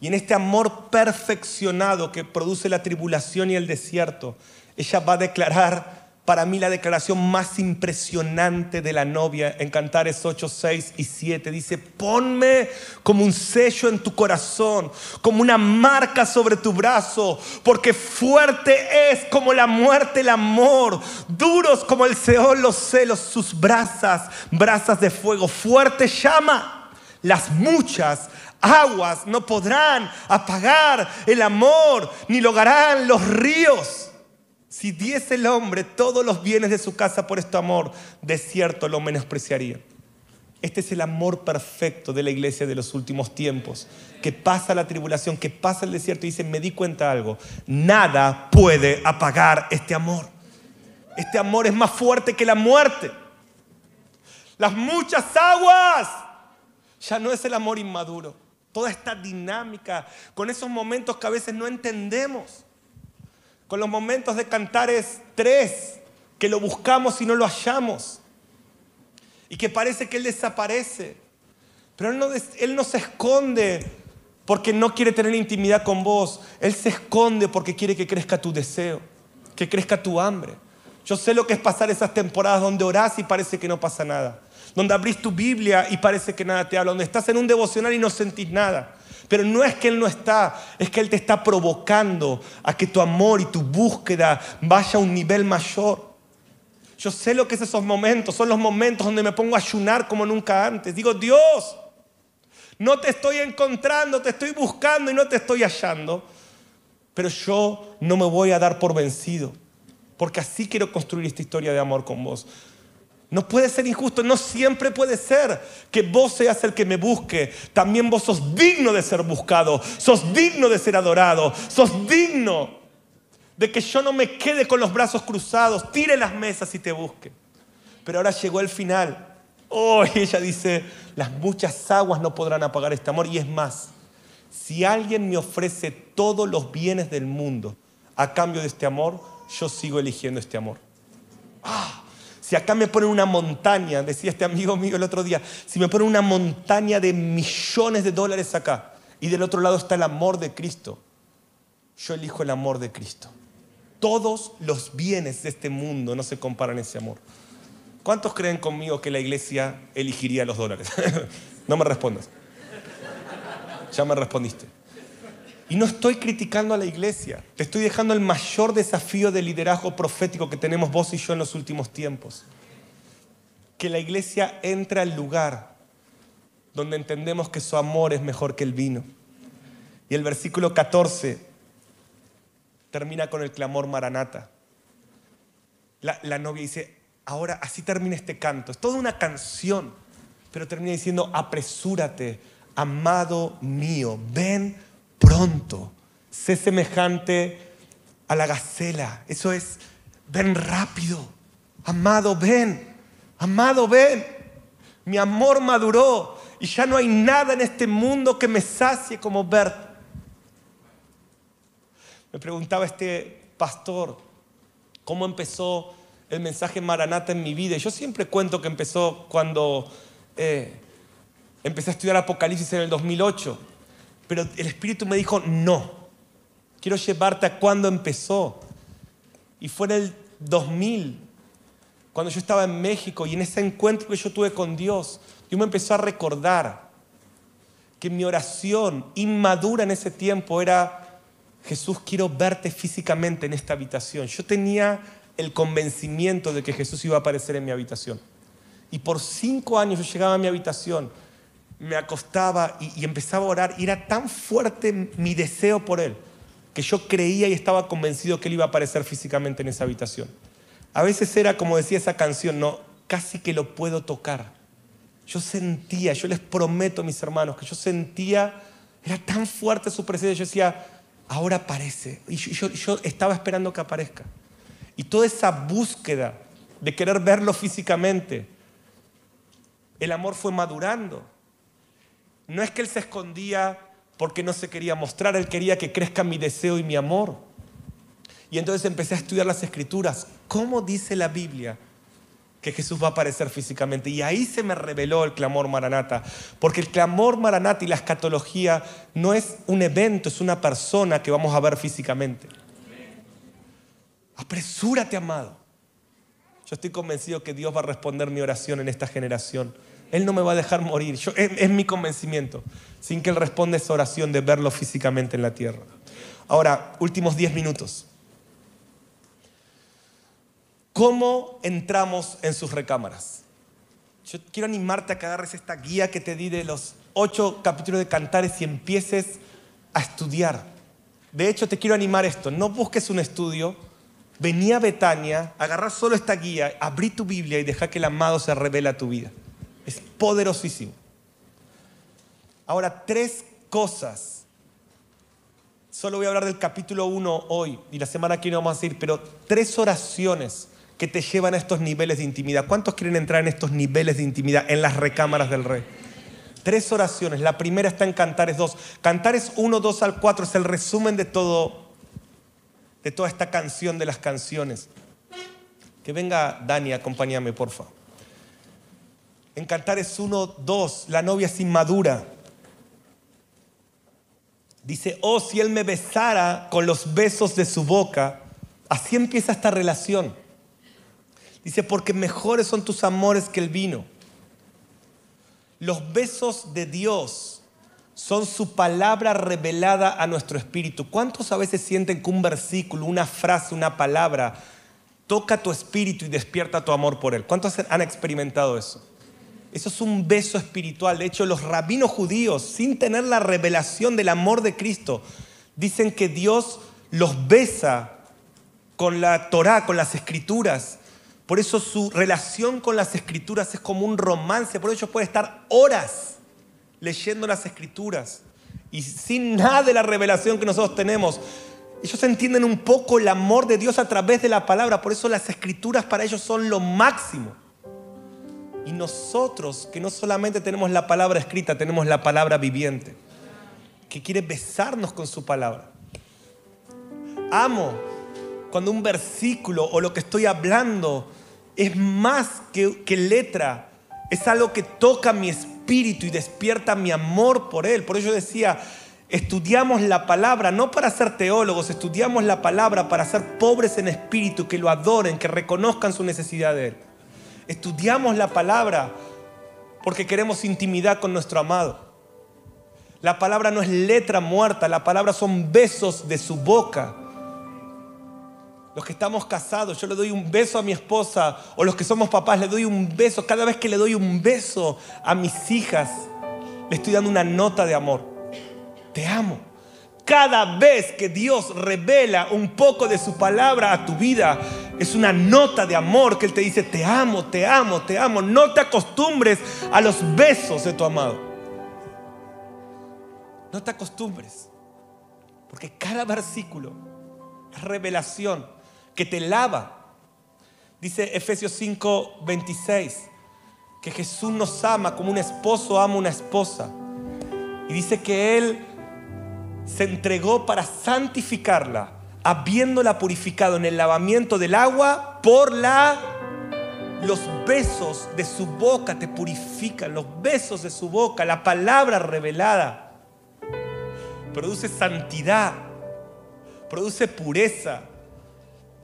Y en este amor perfeccionado que produce la tribulación y el desierto, ella va a declarar para mí la declaración más impresionante de la novia en Cantares 8, 6 y 7. Dice, ponme como un sello en tu corazón, como una marca sobre tu brazo, porque fuerte es como la muerte el amor, duros como el Seol los celos, sus brasas, brasas de fuego, fuerte llama. Las muchas aguas no podrán apagar el amor, ni logarán los ríos. Si diese el hombre todos los bienes de su casa por este amor, de cierto lo menospreciaría. Este es el amor perfecto de la iglesia de los últimos tiempos, que pasa la tribulación, que pasa el desierto y dice, me di cuenta de algo, nada puede apagar este amor. Este amor es más fuerte que la muerte. Las muchas aguas ya no es el amor inmaduro. Toda esta dinámica, con esos momentos que a veces no entendemos con los momentos de cantares tres, que lo buscamos y no lo hallamos, y que parece que Él desaparece, pero Él no, él no se esconde porque no quiere tener intimidad con vos, Él se esconde porque quiere que crezca tu deseo, que crezca tu hambre. Yo sé lo que es pasar esas temporadas donde orás y parece que no pasa nada, donde abrís tu Biblia y parece que nada te habla, donde estás en un devocional y no sentís nada. Pero no es que Él no está, es que Él te está provocando a que tu amor y tu búsqueda vaya a un nivel mayor. Yo sé lo que es esos momentos, son los momentos donde me pongo a ayunar como nunca antes. Digo, Dios, no te estoy encontrando, te estoy buscando y no te estoy hallando. Pero yo no me voy a dar por vencido, porque así quiero construir esta historia de amor con vos. No puede ser injusto, no siempre puede ser que vos seas el que me busque. También vos sos digno de ser buscado, sos digno de ser adorado, sos digno de que yo no me quede con los brazos cruzados, tire las mesas y te busque. Pero ahora llegó el final. Hoy ella dice, las muchas aguas no podrán apagar este amor. Y es más, si alguien me ofrece todos los bienes del mundo a cambio de este amor, yo sigo eligiendo este amor. ¡Ah! Si acá me ponen una montaña, decía este amigo mío el otro día, si me ponen una montaña de millones de dólares acá y del otro lado está el amor de Cristo, yo elijo el amor de Cristo. todos los bienes de este mundo no se comparan a ese amor. ¿Cuántos creen conmigo que la iglesia elegiría los dólares? no me respondas. Ya me respondiste. Y no estoy criticando a la iglesia, te estoy dejando el mayor desafío de liderazgo profético que tenemos vos y yo en los últimos tiempos. Que la iglesia entra al lugar donde entendemos que su amor es mejor que el vino. Y el versículo 14 termina con el clamor maranata. La, la novia dice, ahora así termina este canto. Es toda una canción, pero termina diciendo, apresúrate, amado mío, ven pronto, sé semejante a la gacela. Eso es, ven rápido, amado, ven, amado, ven. Mi amor maduró y ya no hay nada en este mundo que me sacie como verte. Me preguntaba este pastor cómo empezó el mensaje Maranata en mi vida. Y yo siempre cuento que empezó cuando eh, empecé a estudiar Apocalipsis en el 2008. Pero el Espíritu me dijo, no, quiero llevarte a cuando empezó. Y fue en el 2000, cuando yo estaba en México y en ese encuentro que yo tuve con Dios, Dios me empezó a recordar que mi oración inmadura en ese tiempo era, Jesús, quiero verte físicamente en esta habitación. Yo tenía el convencimiento de que Jesús iba a aparecer en mi habitación. Y por cinco años yo llegaba a mi habitación, me acostaba y, empezaba a orar y era tan fuerte mi deseo por Él que yo creía y estaba convencido que Él iba a aparecer físicamente en esa habitación. A veces era como decía esa canción, no, casi que lo puedo tocar. Yo sentía, yo les prometo, mis hermanos, que yo sentía, era tan fuerte su presencia, yo decía, ahora aparece. Y yo estaba esperando que aparezca. Y toda esa búsqueda de querer verlo físicamente, el amor fue madurando. No es que él se escondía porque no se quería mostrar, él quería que crezca mi deseo y mi amor. Y entonces empecé a estudiar las escrituras. ¿Cómo dice la Biblia que Jesús va a aparecer físicamente? Y ahí se me reveló el clamor maranata. Porque el clamor maranata y la escatología no es un evento, es una persona que vamos a ver físicamente. Apresúrate, amado. Yo estoy convencido que Dios va a responder mi oración en esta generación. Él no me va a dejar morir. es, es, mi convencimiento. Sin que Él responda esa oración de verlo físicamente en la tierra. Ahora, últimos 10 minutos. ¿Cómo entramos en sus recámaras? Yo quiero animarte a que agarres esta guía que te di de los ocho capítulos de Cantares y empieces a estudiar. De hecho, te quiero animar esto. No busques un estudio Vení a Betania, agarrá solo esta guía, abrí tu Biblia y deja que el amado se revele a tu vida. Es poderosísimo. Ahora, tres cosas. Solo voy a hablar del capítulo 1 hoy y la semana que viene vamos a ir, pero tres oraciones que te llevan a estos niveles de intimidad. ¿Cuántos quieren entrar en estos niveles de intimidad en las recámaras del rey? Tres oraciones. La primera está en Cantares 2. Cantares 1, 2 al 4 es el resumen de todo de toda esta canción de las canciones. Que venga Dani, acompáñame, porfa. En Cantares 1, 2, la novia es inmadura. Dice, oh, si él me besara con los besos de su boca, así empieza esta relación. Dice, porque mejores son tus amores que el vino. Los besos de Dios son su palabra revelada a nuestro espíritu. ¿Cuántos a veces sienten que un versículo, una frase, una palabra toca tu espíritu y despierta tu amor por él? ¿Cuántos han experimentado eso? Eso es un beso espiritual. De hecho, los rabinos judíos, sin tener la revelación del amor de Cristo, dicen que Dios los besa con la Torá, con las escrituras. Por eso su relación con las escrituras es como un romance. Por eso puede estar horas leyendo las escrituras y sin nada de la revelación que nosotros tenemos, ellos entienden un poco el amor de Dios a través de la palabra. Por eso las escrituras para ellos son lo máximo. Y nosotros, que no solamente tenemos la palabra escrita, tenemos la palabra viviente, que quiere besarnos con su palabra. Amo cuando un versículo o lo que estoy hablando es más que, que letra, es algo que toca mi espíritu y despierta mi amor por Él. Por eso decía, Estudiamos la palabra no para ser teólogos, estudiamos la palabra para ser pobres en espíritu, que lo adoren, que reconozcan su necesidad de Él. Estudiamos la palabra porque queremos intimidad con nuestro amado. La palabra no es letra muerta, la palabra son besos de su boca. Los que estamos casados, yo le doy un beso a mi esposa, o los que somos papás, le doy un beso. Cada vez que le doy un beso a mis hijas, le estoy dando una nota de amor te amo. Cada vez que Dios revela un poco de su palabra a tu vida, es una nota de amor que Él te dice, te amo, te amo, te amo. No te acostumbres a los besos de tu amado. No te acostumbres. Porque cada versículo es revelación que te lava. Dice Efesios 5, 26, que Jesús nos ama como un esposo ama una esposa. Y dice que Él se entregó para santificarla, habiéndola purificado en el lavamiento del agua por la los besos de su boca te purifican, los besos de su boca, la palabra revelada produce santidad, produce pureza.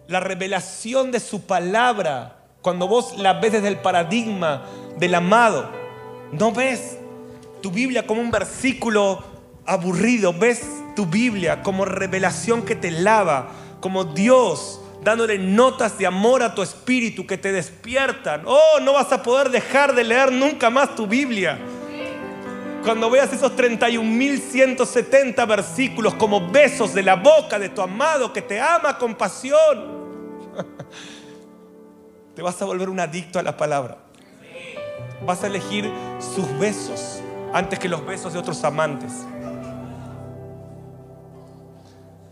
La revelación de su palabra, cuando vos la ves desde el paradigma del amado, no ves tu Biblia como un versículo aburrido, ves tu Biblia como revelación que te lava, como Dios dándole notas de amor a tu espíritu que te despiertan. Oh, no vas a poder dejar de leer nunca más tu Biblia. Cuando veas esos 31.170 versículos como besos de la boca de tu amado que te ama con pasión, te vas a volver un adicto a la palabra. Vas a elegir sus besos antes que los besos de otros amantes.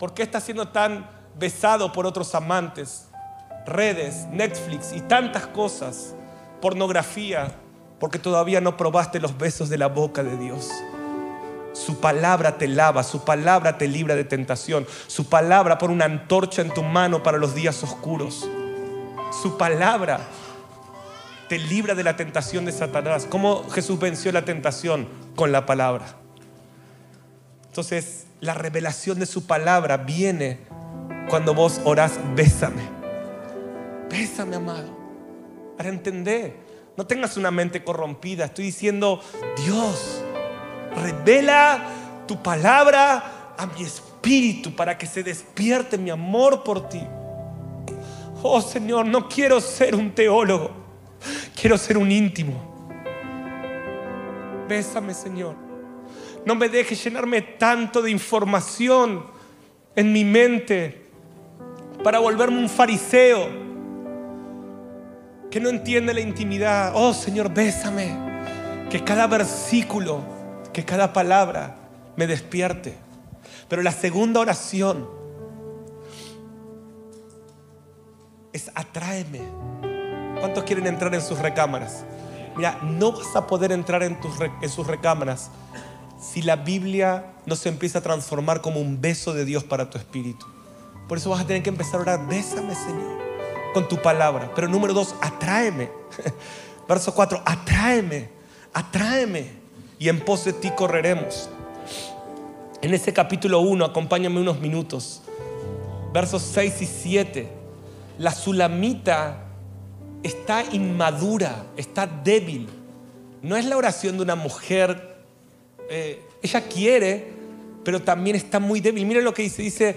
¿Por qué estás siendo tan besado por otros amantes? Redes, Netflix y tantas cosas, pornografía, porque todavía no probaste los besos de la boca de Dios. Su palabra te lava, su palabra te libra de tentación, su palabra pone una antorcha en tu mano para los días oscuros. Su palabra te libra de la tentación de Satanás. ¿Cómo Jesús venció la tentación? Con la palabra. Entonces, la revelación de su palabra viene cuando vos orás, bésame. Bésame, amado. Para entender. No tengas una mente corrompida. Estoy diciendo, Dios, revela tu palabra a mi espíritu para que se despierte mi amor por ti. Oh Señor, no quiero ser un teólogo. Quiero ser un íntimo. Bésame, Señor. No me dejes llenarme tanto de información en mi mente para volverme un fariseo que no entiende la intimidad. Oh Señor, bésame. Que cada versículo, que cada palabra me despierte. Pero la segunda oración es atráeme. ¿Cuántos quieren entrar en sus recámaras? Mira, no vas a poder entrar en, tus, en sus recámaras si la Biblia no se empieza a transformar como un beso de Dios para tu espíritu. Por eso vas a tener que empezar a orar, bésame Señor, con tu palabra. Pero número dos, atráeme. Verso cuatro, atráeme, atráeme. Y en pos de ti correremos. En ese capítulo 1, acompáñame unos minutos. Versos 6 y 7. La sulamita está inmadura, está débil. No es la oración de una mujer eh, ella quiere, pero también está muy débil. Miren lo que dice, dice,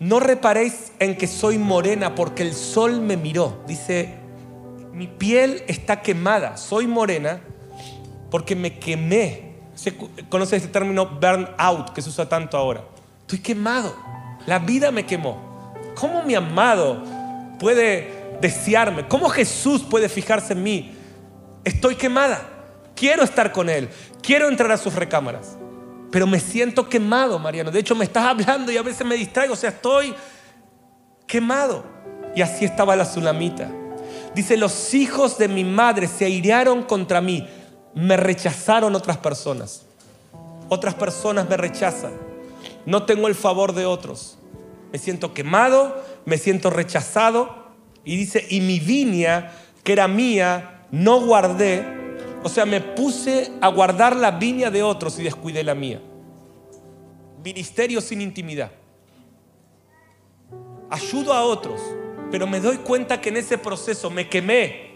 no reparéis en que soy morena porque el sol me miró. Dice, mi piel está quemada, soy morena porque me quemé. ¿Se conoce este término burn out que se usa tanto ahora? Estoy quemado, la vida me quemó. ¿Cómo mi amado puede desearme? ¿Cómo Jesús puede fijarse en mí? Estoy quemada, quiero estar con Él, Quiero entrar a sus recámaras, pero me siento quemado, Mariano. De hecho, me estás hablando y a veces me distraigo, o sea, estoy quemado. Y así estaba la sulamita. Dice, los hijos de mi madre se airearon contra mí, me rechazaron otras personas. Otras personas me rechazan. No tengo el favor de otros. Me siento quemado, me siento rechazado. Y dice, y mi viña, que era mía, no guardé o sea, me puse a guardar la viña de otros y descuidé la mía. ministerio sin intimidad. Ayudo a otros, pero me doy cuenta que en ese proceso me quemé,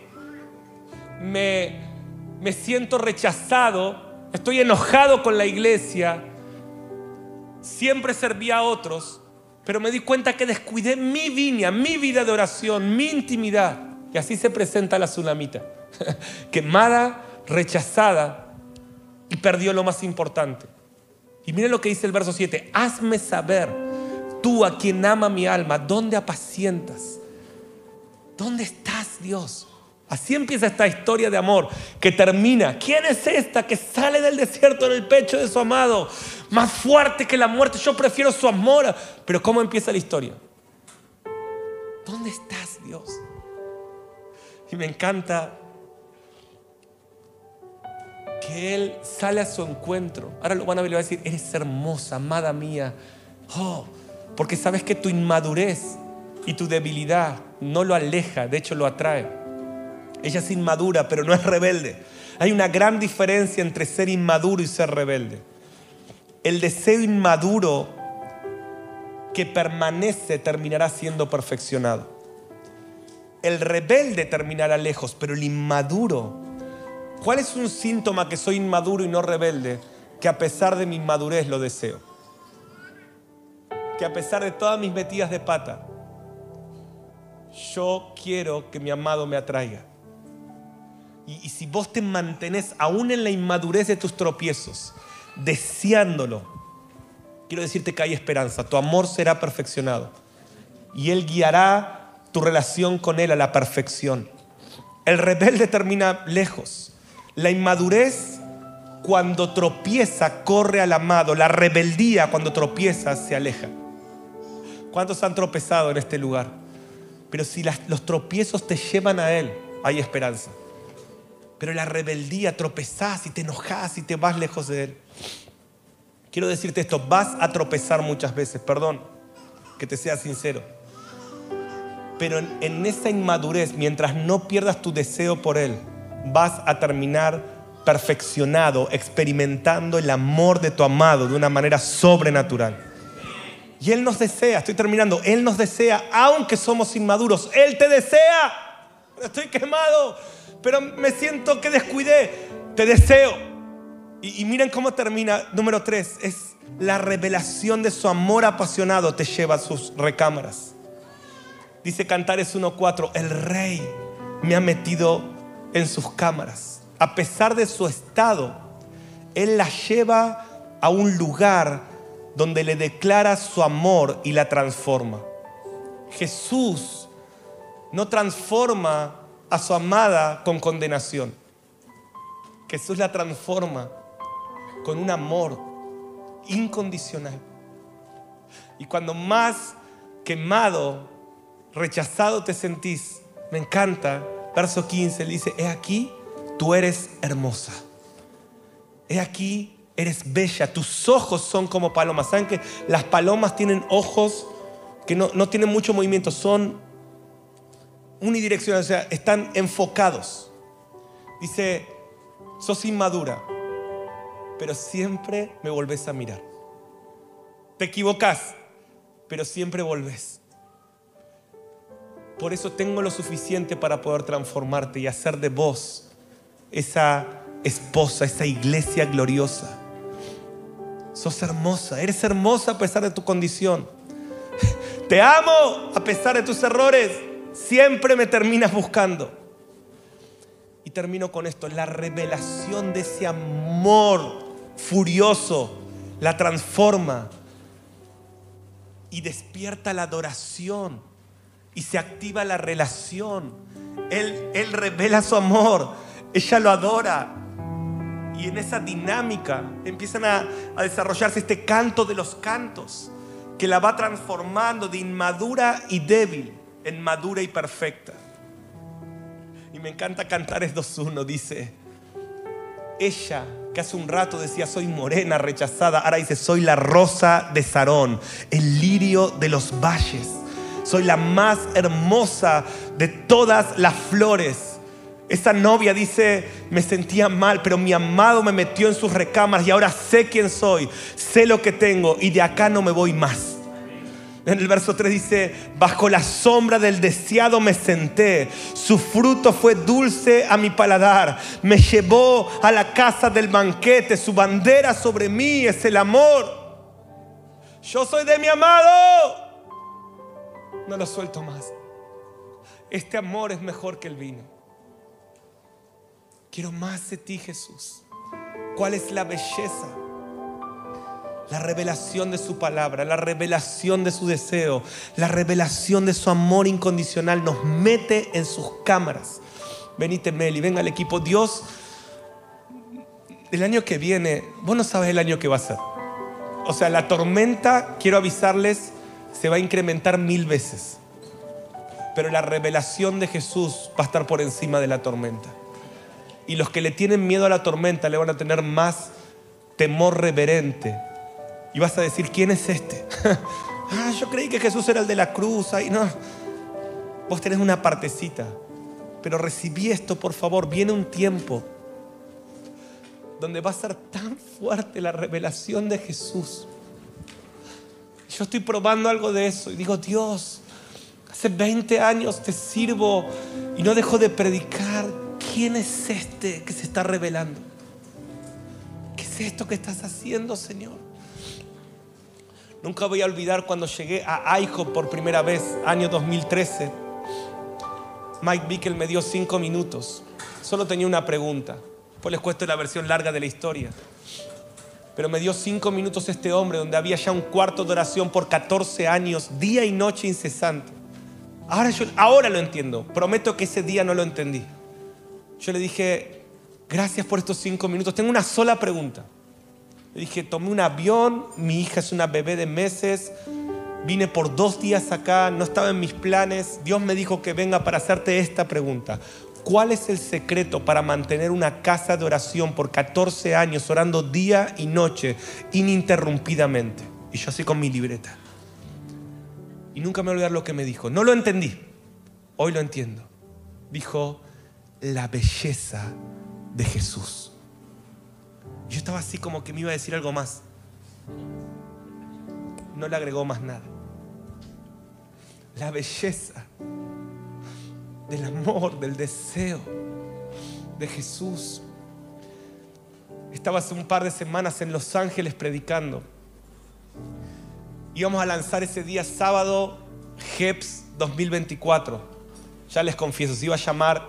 me, me siento rechazado, estoy enojado con la iglesia, siempre serví a otros, pero me di cuenta que descuidé mi viña, mi vida de oración, mi intimidad. Y así se presenta la tsunamita, quemada, rechazada y perdió lo más importante. Y miren lo que dice el verso 7, hazme saber, tú a quien ama mi alma, ¿dónde apacientas? ¿Dónde estás, Dios? Así empieza esta historia de amor que termina. ¿Quién es esta que sale del desierto en el pecho de su amado? Más fuerte que la muerte. Yo prefiero su amor. Pero ¿cómo empieza la historia? ¿Dónde estás, Dios? Y me encanta que Él sale a su encuentro. Ahora lo van a ver y va a decir, eres hermosa, amada mía. Oh, porque sabes que tu inmadurez y tu debilidad no lo aleja, de hecho lo atrae. Ella es inmadura, pero no es rebelde. Hay una gran diferencia entre ser inmaduro y ser rebelde. El deseo inmaduro que permanece terminará siendo perfeccionado. El rebelde terminará lejos, pero el inmaduro, ¿cuál es un síntoma que soy inmaduro y no rebelde? Que a pesar de mi inmadurez lo deseo. Que a pesar de todas mis metidas de pata, yo quiero que mi amado me atraiga. Y, si vos te mantenés aún en la inmadurez de tus tropiezos, deseándolo, quiero decirte que hay esperanza. Tu amor será perfeccionado. Y Él guiará tu relación con Él a la perfección. El rebelde termina lejos. La inmadurez cuando tropieza corre al amado. La rebeldía cuando tropieza se aleja. ¿Cuántos han tropezado en este lugar? Pero si los tropiezos te llevan a Él, hay esperanza. Pero la rebeldía tropezás y te enojas y te vas lejos de Él. Quiero decirte esto, vas a tropezar muchas veces, perdón, que te sea sincero. Pero en, en esa inmadurez, mientras no pierdas tu deseo por Él, vas a terminar perfeccionado, experimentando el amor de tu amado de una manera sobrenatural. Y Él nos desea, estoy terminando, Él nos desea, aunque somos inmaduros, Él te desea. Estoy quemado, pero me siento que descuidé. Te deseo. Y, miren cómo termina. Número tres, es la revelación de su amor apasionado te lleva a sus recámaras. Dice Cantares 1.4, el rey me ha metido en sus cámaras. A pesar de su estado, Él la lleva a un lugar donde le declara su amor y la transforma. Jesús no transforma a su amada con condenación. Jesús la transforma con un amor incondicional. Y cuando más quemado, rechazado te sentís, me encanta, verso 15 le dice, he aquí, tú eres hermosa. He aquí, eres bella, tus ojos son como palomas. ¿Saben que las palomas tienen ojos que no, no tienen mucho movimiento, son unidireccional, o sea, están enfocados. Dice, sos inmadura, pero siempre me volvés a mirar. Te equivocas, pero siempre volvés. Por eso tengo lo suficiente para poder transformarte y hacer de vos esa esposa, esa iglesia gloriosa. Sos hermosa, eres hermosa a pesar de tu condición. Te amo a pesar de tus errores siempre me terminas buscando. Y termino con esto, la revelación de ese amor furioso la transforma y despierta la adoración y se activa la relación. Él, él revela su amor, ella lo adora. Y en esa dinámica empiezan a, a desarrollarse este canto de los cantos que la va transformando de inmadura y débil en madura y perfecta. Y me encanta cantar es 2.1, dice, ella que hace un rato decía soy morena, rechazada, ahora dice soy la rosa de Sarón, el lirio de los valles, soy la más hermosa de todas las flores. Esa novia dice, me sentía mal, pero mi amado me metió en sus recámaras y ahora sé quién soy, sé lo que tengo y de acá no me voy más. En el verso 3 dice, bajo la sombra del deseado me senté, su fruto fue dulce a mi paladar, me llevó a la casa del banquete, su bandera sobre mí es el amor. Yo soy de mi amado, no lo suelto más. Este amor es mejor que el vino. Quiero más de ti, Jesús. ¿Cuál es la belleza? La revelación de su palabra, la revelación de su deseo, la revelación de su amor incondicional nos mete en sus cámaras. Venite, Meli, venga al equipo. Dios, el año que viene, vos no sabes el año que va a ser. O sea, la tormenta, quiero avisarles, se va a incrementar mil veces. Pero la revelación de Jesús va a estar por encima de la tormenta. Y los que le tienen miedo a la tormenta le van a tener más temor reverente y vas a decir, ¿quién es este? ah, yo creí que Jesús era el de la cruz. Ay, no. Vos tenés una partecita. Pero recibí esto, por favor. Viene un tiempo donde va a ser tan fuerte la revelación de Jesús. Yo estoy probando algo de eso y digo, Dios, hace 20 años te sirvo y no dejo de predicar. ¿Quién es este que se está revelando? ¿Qué es esto que estás haciendo, Señor? Nunca voy a olvidar cuando llegué a IHOP por primera vez, año 2013. Mike Bickel me dio cinco minutos. Solo tenía una pregunta. Después les cuento la versión larga de la historia. Pero me dio cinco minutos este hombre donde había ya un cuarto de oración por 14 años, día y noche incesante. Ahora, yo, ahora lo entiendo. Prometo que ese día no lo entendí. Yo le dije, gracias por estos cinco minutos. Tengo una sola pregunta. Le dije, tomé un avión, mi hija es una bebé de meses, vine por dos días acá, no estaba en mis planes. Dios me dijo que venga para hacerte esta pregunta. ¿Cuál es el secreto para mantener una casa de oración por 14 años, orando día y noche, ininterrumpidamente? Y yo así con mi libreta. Y nunca me voy a olvidar lo que me dijo. No lo entendí. Hoy lo entiendo. Dijo, la belleza de Jesús. Yo estaba así como que me iba a decir algo más. No le agregó más nada. La belleza del amor, del deseo de Jesús. Estaba hace un par de semanas en Los Ángeles predicando. Íbamos a lanzar ese día sábado GEPS 2024. Ya les confieso, se iba a llamar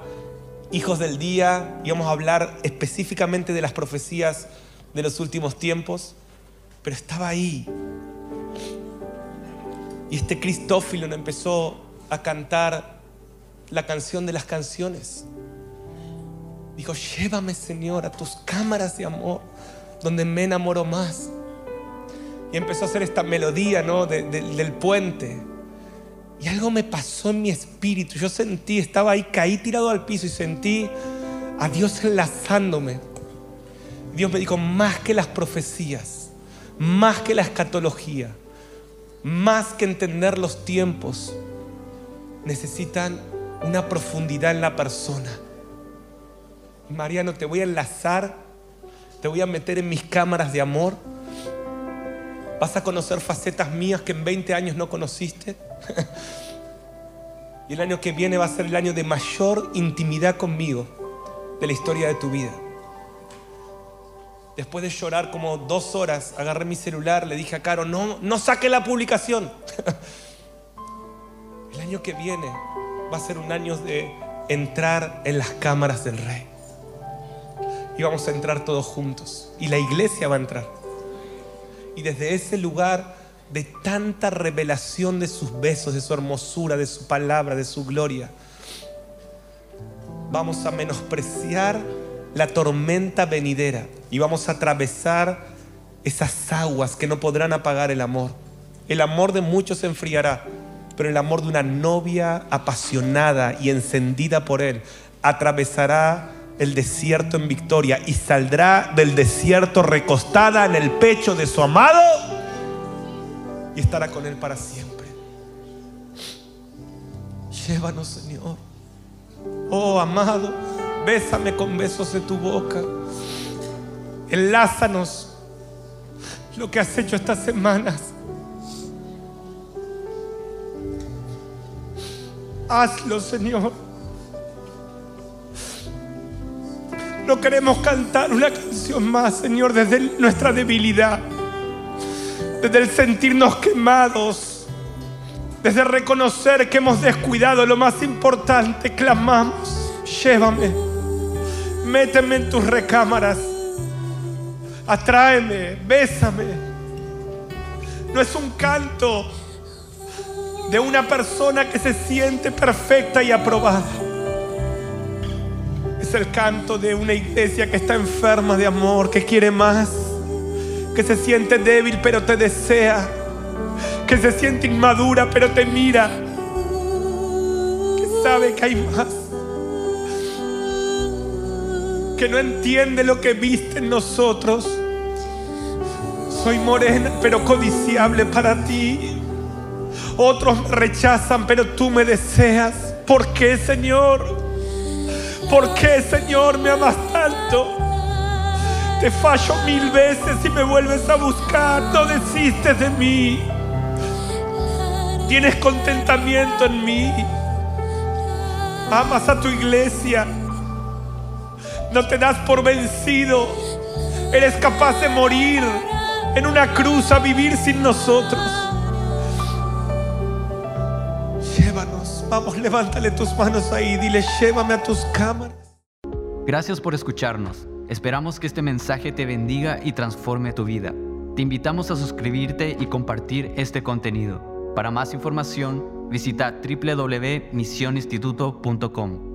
hijos del día, íbamos a hablar específicamente de las profecías de los últimos tiempos, pero estaba ahí. Y este Cristófilo empezó a cantar la canción de las canciones. Dijo, llévame Señor a tus cámaras de amor, donde me enamoro más. Y empezó a hacer esta melodía ¿no? del puente. Y algo me pasó en mi espíritu. Yo sentí, estaba ahí, caí tirado al piso y sentí a Dios enlazándome. Dios me dijo, más que las profecías, más que la escatología, más que entender los tiempos, necesitan una profundidad en la persona. Mariano, te voy a enlazar, te voy a meter en mis cámaras de amor. Vas a conocer facetas mías que en 20 años no conociste. y el año que viene va a ser el año de mayor intimidad conmigo de la historia de tu vida. Después de llorar como dos horas, agarré mi celular, le dije a Caro, no, no saque la publicación. el año que viene va a ser un año de entrar en las cámaras del rey. Y vamos a entrar todos juntos. Y la iglesia va a entrar. Y desde ese lugar de tanta revelación de sus besos, de su hermosura, de su palabra, de su gloria, vamos a menospreciar la tormenta venidera y vamos a atravesar esas aguas que no podrán apagar el amor. El amor de muchos se enfriará, pero el amor de una novia apasionada y encendida por él atravesará el desierto en victoria y saldrá del desierto recostada en el pecho de su amado y estará con él para siempre. Llévanos, Señor. Oh, amado. Bésame con besos de tu boca. Enlázanos lo que has hecho estas semanas. Hazlo, Señor. No queremos cantar una canción más, Señor, desde nuestra debilidad, desde el sentirnos quemados, desde reconocer que hemos descuidado lo más importante, clamamos, llévame, méteme en tus recámaras, atráeme, bésame. No es un canto de una persona que se siente perfecta y aprobada. Es el canto de una iglesia que está enferma de amor, que quiere más, que se siente débil pero te desea, que se siente inmadura pero te mira, que sabe que hay más, que no entiende lo que viste en nosotros. Soy morena pero codiciable para ti. Otros rechazan, pero tú me deseas. ¿Por qué, Señor? ¿Por qué, Señor, me amas tanto? Te fallo mil veces y me vuelves a buscar. No desistes de mí. Tienes contentamiento en mí. Amas a tu iglesia. No te das por vencido. Eres capaz de morir en una cruz a vivir sin nosotros. Vamos, levántale tus manos ahí, dile, llévame a tus cámaras. Gracias por escucharnos. Esperamos que este mensaje te bendiga y transforme tu vida. Te invitamos a suscribirte y compartir este contenido. Para más información, visita www.misioninstituto.com.